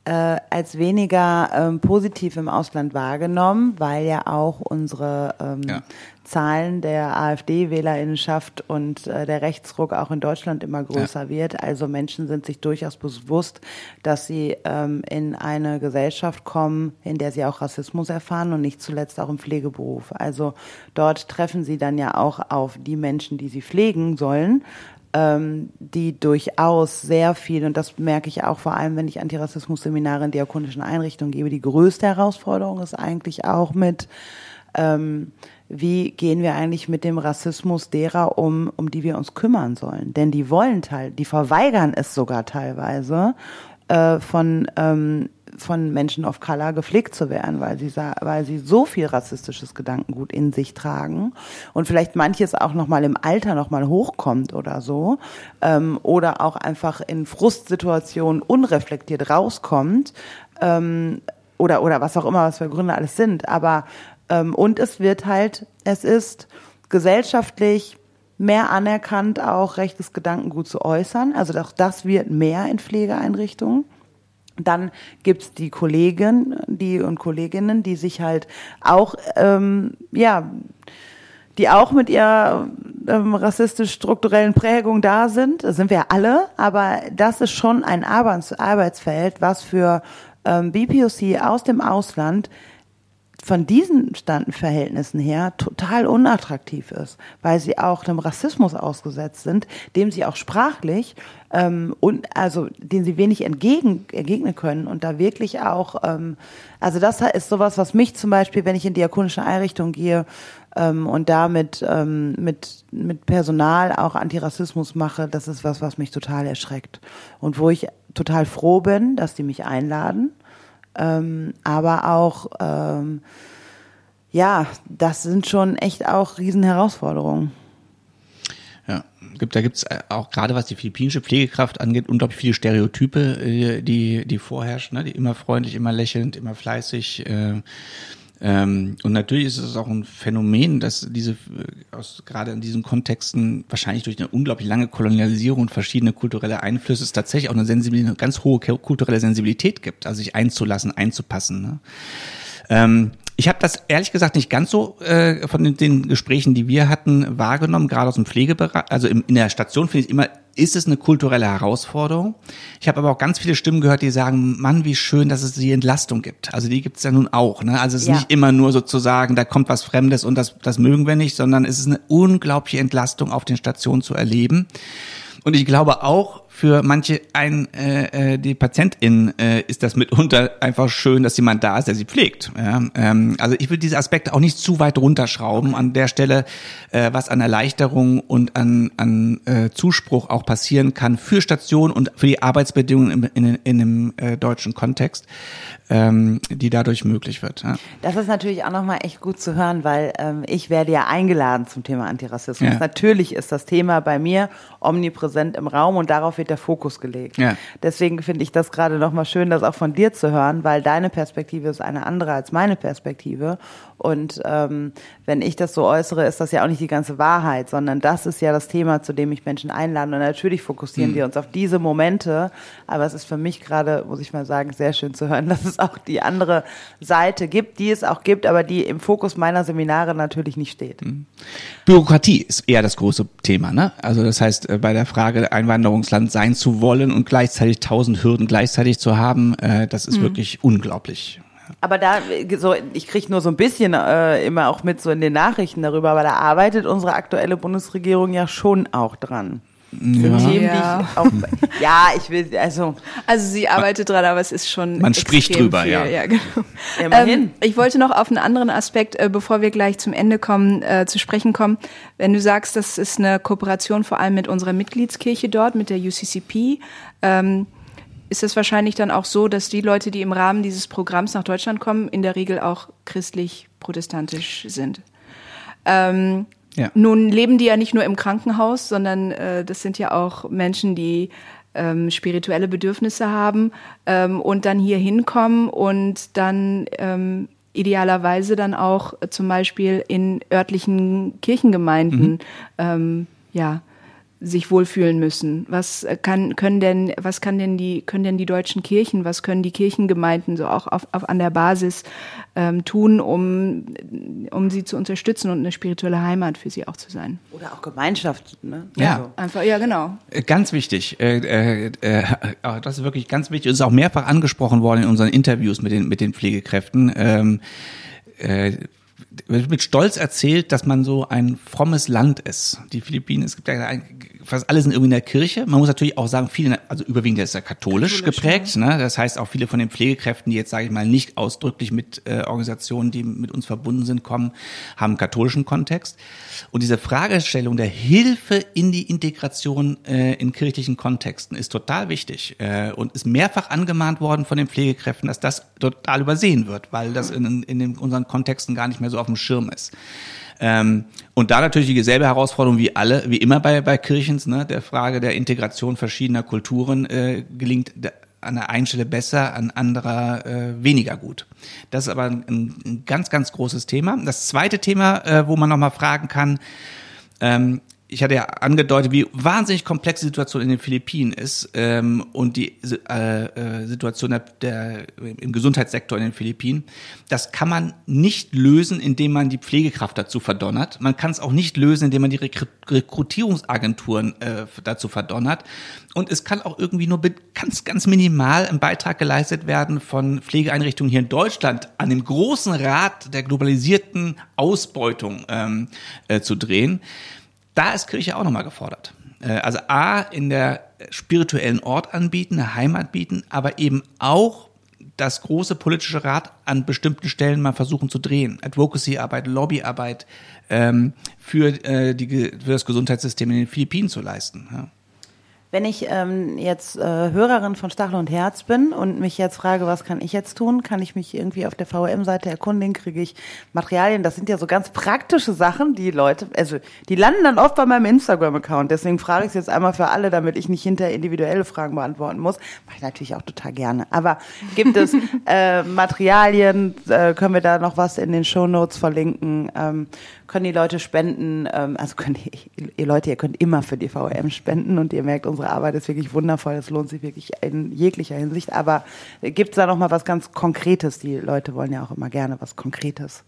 äh, als weniger ähm, positiv im Ausland wahrgenommen, weil ja auch unsere ähm, ja. Zahlen der AfD-Wählerinnenschaft und äh, der Rechtsruck auch in Deutschland immer größer ja. wird. Also Menschen sind sich durchaus bewusst, dass sie ähm, in eine Gesellschaft kommen, in der sie auch Rassismus erfahren und nicht zuletzt auch im Pflegeberuf. Also dort treffen sie dann ja auch auf die Menschen, die sie pflegen sollen, ähm, die durchaus sehr viel, und das merke ich auch vor allem, wenn ich Antirassismus-Seminare in diakonischen Einrichtungen gebe, die größte Herausforderung ist eigentlich auch mit, ähm, wie gehen wir eigentlich mit dem Rassismus derer um, um die wir uns kümmern sollen? Denn die wollen teil, die verweigern es sogar teilweise äh, von ähm, von Menschen of Color gepflegt zu werden, weil sie, weil sie so viel rassistisches Gedankengut in sich tragen und vielleicht manches auch nochmal im Alter nochmal hochkommt oder so ähm, oder auch einfach in Frustsituationen unreflektiert rauskommt ähm, oder, oder was auch immer, was für Gründe alles sind. Aber ähm, und es wird halt, es ist gesellschaftlich mehr anerkannt, auch rechtes Gedankengut zu äußern. Also auch das wird mehr in Pflegeeinrichtungen. Dann gibt's die Kollegen, die und Kolleginnen, die sich halt auch, ähm, ja, die auch mit ihrer ähm, rassistisch-strukturellen Prägung da sind. Das sind wir alle, aber das ist schon ein Arbeits Arbeitsfeld, was für ähm, BPOC aus dem Ausland von diesen Standenverhältnissen her total unattraktiv ist, weil sie auch dem Rassismus ausgesetzt sind, dem sie auch sprachlich ähm, und also den sie wenig entgegen entgegnen können und da wirklich auch ähm, also das ist sowas, was mich zum Beispiel, wenn ich in diakonische Einrichtungen gehe ähm, und damit ähm, mit mit Personal auch Antirassismus mache, das ist was, was mich total erschreckt und wo ich total froh bin, dass die mich einladen ähm, aber auch, ähm, ja, das sind schon echt auch Riesenherausforderungen. Ja, gibt, da gibt's äh, auch gerade was die philippinische Pflegekraft angeht, unglaublich viele Stereotype, äh, die, die vorherrschen, ne? die immer freundlich, immer lächelnd, immer fleißig. Äh, ähm, und natürlich ist es auch ein Phänomen, dass diese, äh, aus, gerade in diesen Kontexten, wahrscheinlich durch eine unglaublich lange Kolonialisierung und verschiedene kulturelle Einflüsse, es tatsächlich auch eine, Sensibilität, eine ganz hohe kulturelle Sensibilität gibt, also sich einzulassen, einzupassen. Ne? Ähm, ich habe das ehrlich gesagt nicht ganz so äh, von den, den, Gesprächen, die wir hatten, wahrgenommen, gerade aus dem Pflegebereich. Also im, in der Station finde ich immer, ist es eine kulturelle Herausforderung. Ich habe aber auch ganz viele Stimmen gehört, die sagen, Mann, wie schön, dass es die Entlastung gibt. Also die gibt es ja nun auch. Ne? Also es ist ja. nicht immer nur sozusagen, da kommt was Fremdes und das, das mögen wir nicht, sondern es ist eine unglaubliche Entlastung auf den Stationen zu erleben. Und ich glaube auch, für manche ein äh, äh, die Patientin äh, ist das mitunter einfach schön, dass jemand da ist, der sie pflegt. Ja? Ähm, also ich will diese Aspekte auch nicht zu weit runterschrauben. An der Stelle, äh, was an Erleichterung und an, an äh, Zuspruch auch passieren kann für Stationen und für die Arbeitsbedingungen in, in, in dem äh, deutschen Kontext, ähm, die dadurch möglich wird. Ja. Das ist natürlich auch nochmal echt gut zu hören, weil ähm, ich werde ja eingeladen zum Thema Antirassismus. Ja. Natürlich ist das Thema bei mir omnipräsent im Raum und darauf wird der Fokus gelegt. Ja. Deswegen finde ich das gerade nochmal schön, das auch von dir zu hören, weil deine Perspektive ist eine andere als meine Perspektive. Und ähm, wenn ich das so äußere, ist das ja auch nicht die ganze Wahrheit, sondern das ist ja das Thema, zu dem ich Menschen einlade. Und natürlich fokussieren mhm. wir uns auf diese Momente. Aber es ist für mich gerade, muss ich mal sagen, sehr schön zu hören, [LAUGHS] dass es auch die andere Seite gibt, die es auch gibt, aber die im Fokus meiner Seminare natürlich nicht steht. Mhm. Bürokratie ist eher das große Thema. Ne? Also das heißt, äh, bei der Frage Einwanderungsland sein zu wollen und gleichzeitig tausend Hürden gleichzeitig zu haben, äh, das ist mhm. wirklich unglaublich. Aber da, so, ich kriege nur so ein bisschen äh, immer auch mit so in den Nachrichten darüber, aber da arbeitet unsere aktuelle Bundesregierung ja schon auch dran. Ja. Themen, ja. Ich auch, [LAUGHS] ja, ich will, also. Also sie arbeitet dran, aber es ist schon. Man spricht drüber, viel, ja. ja, genau. ja ähm, ich wollte noch auf einen anderen Aspekt, äh, bevor wir gleich zum Ende kommen, äh, zu sprechen kommen. Wenn du sagst, das ist eine Kooperation vor allem mit unserer Mitgliedskirche dort, mit der UCCP, ähm, ist es wahrscheinlich dann auch so, dass die Leute, die im Rahmen dieses Programms nach Deutschland kommen, in der Regel auch christlich-protestantisch sind. Ähm, ja. Nun leben die ja nicht nur im Krankenhaus, sondern äh, das sind ja auch Menschen, die ähm, spirituelle Bedürfnisse haben ähm, und dann hier hinkommen und dann ähm, idealerweise dann auch äh, zum Beispiel in örtlichen Kirchengemeinden mhm. ähm, ja sich wohlfühlen müssen? Was kann, können denn, was kann denn die, können denn die deutschen Kirchen, was können die Kirchengemeinden so auch auf, auf an der Basis ähm, tun, um, um sie zu unterstützen und eine spirituelle Heimat für sie auch zu sein? Oder auch Gemeinschaft, ne? Ja. Also. Einfach, ja, genau. Äh, Ganz wichtig. Äh, äh, äh, das ist wirklich ganz wichtig. Es ist auch mehrfach angesprochen worden in unseren Interviews mit den, mit den Pflegekräften. Ähm, äh, wird mit Stolz erzählt, dass man so ein frommes Land ist. Die Philippinen, es gibt ja ein, fast alle sind irgendwie in der Kirche. Man muss natürlich auch sagen, viele, also überwiegend ist ja katholisch, Katholisch, geprägt. Ne? Das heißt auch viele von den Pflegekräften, die jetzt sage ich mal nicht ausdrücklich mit äh, Organisationen, die mit uns verbunden sind, kommen, haben einen katholischen Kontext. Und diese Fragestellung der Hilfe in die Integration äh, in kirchlichen Kontexten ist total wichtig äh, und ist mehrfach angemahnt worden von den Pflegekräften, dass das total übersehen wird, weil das in, in unseren Kontexten gar nicht mehr so auf dem Schirm ist. Ähm, und da natürlich dieselbe Herausforderung wie alle, wie immer bei, bei Kirchens, ne, der Frage der Integration verschiedener Kulturen äh, gelingt an der einen Stelle besser, an anderer äh, weniger gut. Das ist aber ein, ein ganz, ganz großes Thema. Das zweite Thema, äh, wo man nochmal fragen kann, ähm, ich hatte ja angedeutet, wie wahnsinnig komplex die Situation in den Philippinen ist ähm, und die äh, äh, Situation der, der, im Gesundheitssektor in den Philippinen. Das kann man nicht lösen, indem man die Pflegekraft dazu verdonnert. Man kann es auch nicht lösen, indem man die Rekru Rekrutierungsagenturen äh, dazu verdonnert. Und es kann auch irgendwie nur ganz, ganz minimal ein Beitrag geleistet werden von Pflegeeinrichtungen hier in Deutschland an dem großen Rad der globalisierten Ausbeutung ähm, äh, zu drehen da ist Kirche auch nochmal gefordert. Äh, Also A, in der spirituellen Ort anbieten, eine Heimat bieten, aber eben auch das große politische Rad an bestimmten Stellen mal versuchen zu drehen. Advocacy-Arbeit, Lobbyarbeit ähm, für, äh, die, für das Gesundheitssystem in den Philippinen zu leisten. Ja. Wenn ich ähm, jetzt äh, Hörerin von Stachel und Herz bin und mich jetzt frage, was kann ich jetzt tun, kann ich mich irgendwie auf der VRM-Seite erkundigen, kriege ich Materialien. Das sind ja so ganz praktische Sachen, die Leute, also die landen dann oft bei meinem Instagram-Account. Deswegen frage ich es jetzt einmal für alle, damit ich nicht hinter individuelle Fragen beantworten muss. Mache ich natürlich auch total gerne. Aber gibt es [LAUGHS] äh, Materialien? Äh, können wir da noch was in den Show Notes verlinken? Ähm, können die Leute spenden? Ähm, also können die, ihr Leute, ihr könnt immer für die VRM spenden und ihr merkt, unsere Arbeit ist wirklich wundervoll. Es lohnt sich wirklich in jeglicher Hinsicht. Aber gibt es da noch mal was ganz Konkretes? Die Leute wollen ja auch immer gerne was Konkretes.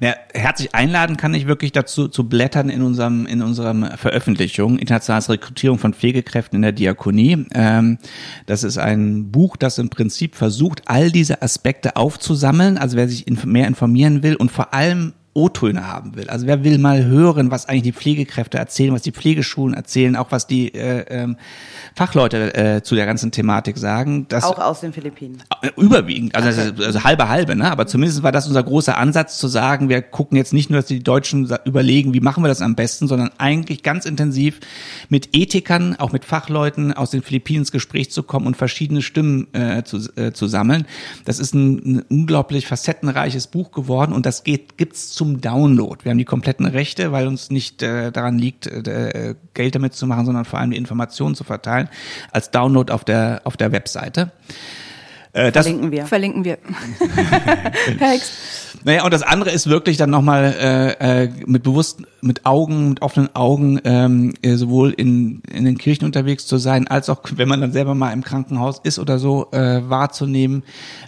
Ja, herzlich einladen kann ich wirklich dazu zu blättern in unserem in unserem Veröffentlichung internationales Rekrutierung von Pflegekräften in der Diakonie. Ähm, das ist ein Buch, das im Prinzip versucht, all diese Aspekte aufzusammeln. Also wer sich inf mehr informieren will und vor allem O-Töne haben will. Also wer will mal hören, was eigentlich die Pflegekräfte erzählen, was die Pflegeschulen erzählen, auch was die äh, ähm, Fachleute äh, zu der ganzen Thematik sagen. Das, Auch aus den Philippinen. äh, Überwiegend, also, also, also halbe halbe, ne? Aber zumindest war das unser großer Ansatz zu sagen, wir gucken jetzt nicht nur, dass die Deutschen überlegen, wie machen wir das am besten, sondern eigentlich ganz intensiv mit Ethikern, auch mit Fachleuten aus den Philippinen ins Gespräch zu kommen und verschiedene Stimmen äh, zu, äh, zu sammeln. Das ist ein, ein unglaublich facettenreiches Buch geworden und das geht gibt's zum Download. Wir haben die kompletten Rechte, weil uns nicht äh, daran liegt, äh, Geld damit zu machen, sondern vor allem die Informationen zu verteilen, als Download auf der auf der Webseite. Äh, das, Verlinken wir. Verlinken wir. [LAUGHS] Naja, und das andere ist wirklich dann nochmal äh, äh, mit bewusst, mit Augen, mit offenen Augen, ähm, äh, sowohl in, in den Kirchen unterwegs zu sein, als auch, wenn man dann selber mal im Krankenhaus ist oder so, äh, wahrzunehmen,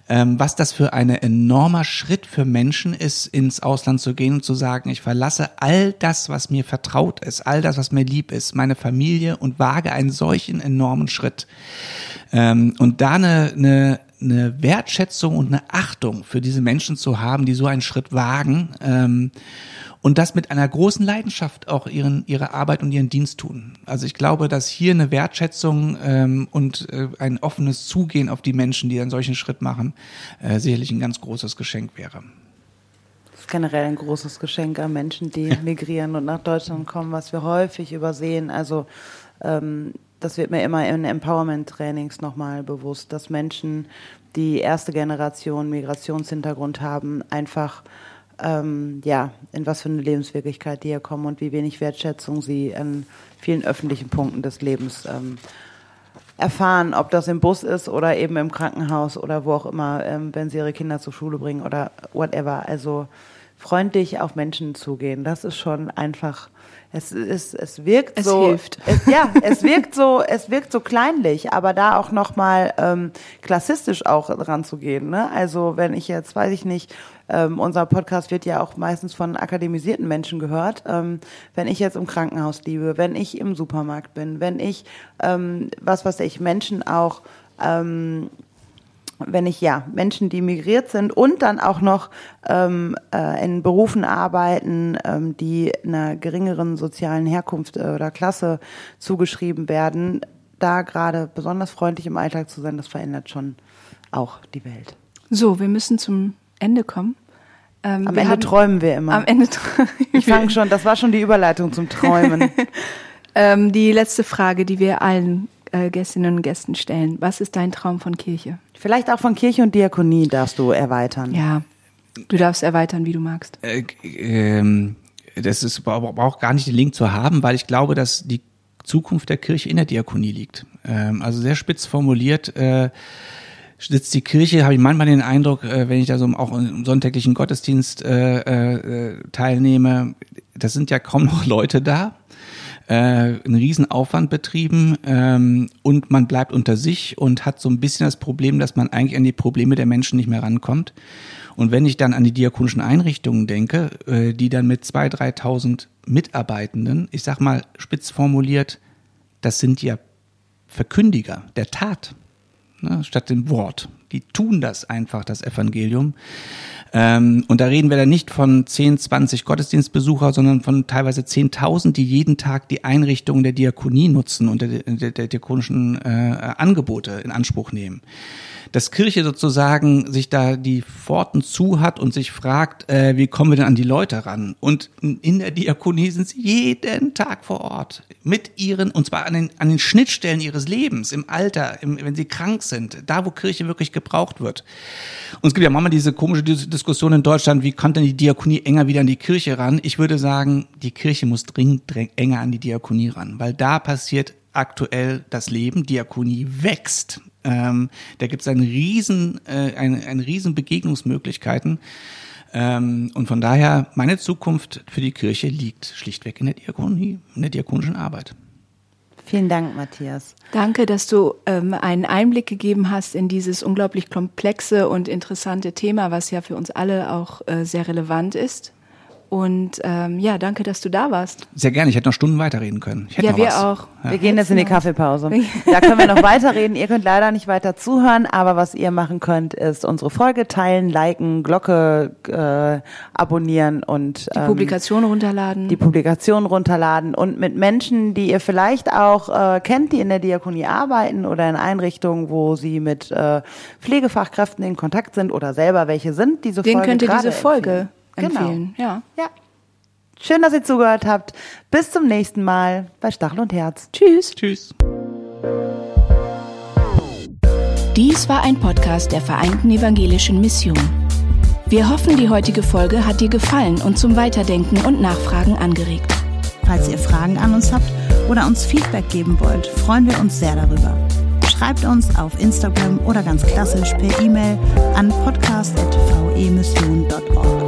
ähm, was das für ein enormer Schritt für Menschen ist, ins Ausland zu gehen und zu sagen, ich verlasse all das, was mir vertraut ist, all das, was mir lieb ist, meine Familie und wage einen solchen enormen Schritt. Ähm, und da eine, eine, eine Wertschätzung und eine Achtung für diese Menschen zu haben, die so einen Schritt wagen ähm, und das mit einer großen Leidenschaft auch ihren, ihre Arbeit und ihren Dienst tun. Also ich glaube, dass hier eine Wertschätzung ähm, und äh, ein offenes Zugehen auf die Menschen, die einen solchen Schritt machen, äh, sicherlich ein ganz großes Geschenk wäre. Das ist generell ein großes Geschenk an Menschen, die migrieren und nach Deutschland kommen, was wir häufig übersehen. Also ähm, das wird mir immer in Empowerment-Trainings nochmal bewusst, dass Menschen, die erste Generation Migrationshintergrund haben, einfach ähm, ja, in was für eine Lebenswirklichkeit die hier kommen und wie wenig Wertschätzung sie an vielen öffentlichen Punkten des Lebens ähm, erfahren, ob das im Bus ist oder eben im Krankenhaus oder wo auch immer, ähm, wenn sie ihre Kinder zur Schule bringen oder whatever. Also freundlich auf Menschen zugehen. Das ist schon einfach es ist, es wirkt es so, hilft. Es, ja, es wirkt so, es wirkt so kleinlich, aber da auch noch mal ähm, klassistisch auch ranzugehen. Ne? Also wenn ich jetzt, weiß ich nicht, ähm, unser Podcast wird ja auch meistens von akademisierten Menschen gehört. Ähm, wenn ich jetzt im Krankenhaus liebe, wenn ich im Supermarkt bin, wenn ich, ähm, was weiß ich, Menschen auch ähm, wenn ich ja Menschen, die migriert sind und dann auch noch ähm, äh, in Berufen arbeiten, ähm, die einer geringeren sozialen Herkunft äh, oder Klasse zugeschrieben werden, da gerade besonders freundlich im Alltag zu sein, das verändert schon auch die Welt. So, wir müssen zum Ende kommen. Ähm, am Ende haben, träumen wir immer. Am Ende träumen Ich fange schon, das war schon die Überleitung zum Träumen. [LAUGHS] ähm, die letzte Frage, die wir allen äh, Gästinnen und Gästen stellen. Was ist dein Traum von Kirche? Vielleicht auch von Kirche und Diakonie darfst du erweitern. Ja, du darfst erweitern, wie du magst. Äh, ähm, das ist auch gar nicht den Link zu haben, weil ich glaube, dass die Zukunft der Kirche in der Diakonie liegt. Ähm, also sehr spitz formuliert. Sitzt die Kirche, habe ich manchmal den Eindruck, äh, wenn ich da so auch im sonntäglichen Gottesdienst äh, äh, teilnehme, das sind ja kaum noch Leute da äh, einen Riesenaufwand betrieben ähm, und man bleibt unter sich und hat so ein bisschen das Problem, dass man eigentlich an die Probleme der Menschen nicht mehr rankommt. Und wenn ich dann an die diakonischen Einrichtungen denke, äh, die dann mit zwei, dreitausend Mitarbeitenden, ich sag mal spitz formuliert, das sind ja Verkündiger der Tat ne, statt dem Wort. Die tun das einfach, das Evangelium. Ähm, und da reden wir dann nicht von 10, 20 Gottesdienstbesucher, sondern von teilweise 10.000, die jeden Tag die Einrichtungen der Diakonie nutzen und der, der, der diakonischen äh, Angebote in Anspruch nehmen dass Kirche sozusagen sich da die Pforten zu hat und sich fragt, äh, wie kommen wir denn an die Leute ran? Und in der Diakonie sind sie jeden Tag vor Ort mit ihren, und zwar an den, an den Schnittstellen ihres Lebens, im Alter, im, wenn sie krank sind, da wo Kirche wirklich gebraucht wird. Und es gibt ja manchmal diese komische Diskussion in Deutschland, wie kommt denn die Diakonie enger wieder an die Kirche ran? Ich würde sagen, die Kirche muss dringend enger an die Diakonie ran, weil da passiert aktuell das Leben. Diakonie wächst. Ähm, da gibt es einen riesen, äh, eine, eine riesen Begegnungsmöglichkeiten. Ähm, und von daher, meine Zukunft für die Kirche liegt schlichtweg in der Diakonie, in der diakonischen Arbeit. Vielen Dank, Matthias. Danke, dass du ähm, einen Einblick gegeben hast in dieses unglaublich komplexe und interessante Thema, was ja für uns alle auch äh, sehr relevant ist. Und ähm, ja, danke, dass du da warst. Sehr gerne. Ich hätte noch Stunden weiterreden können. ja, wir was. auch. Ja. Wir gehen jetzt in die Kaffeepause. da [LAUGHS] können wir noch weiterreden. Ihr könnt leider nicht weiter zuhören, aber was ihr machen könnt, ist unsere Folge teilen, liken, Glocke äh, abonnieren und die ähm, Publikation runterladen. Die Publikation runterladen und mit Menschen, die ihr vielleicht auch äh, kennt, die in der Diakonie arbeiten oder in Einrichtungen, wo sie mit äh, Pflegefachkräften in Kontakt sind oder selber welche sind, diese Den Folge könnt ihr diese Folge empfehlen empfehlen. Genau. Ja. ja. Schön, dass ihr zugehört habt. Bis zum nächsten Mal bei Stachel und Herz. Tschüss. Tschüss. Dies war ein Podcast der Vereinten Evangelischen Mission. Wir hoffen, die heutige Folge hat dir gefallen und zum Weiterdenken und Nachfragen angeregt. Falls ihr Fragen an uns habt oder uns Feedback geben wollt, freuen wir uns sehr darüber. Schreibt uns auf Instagram oder ganz klassisch per E-Mail an podcast.vemission.org.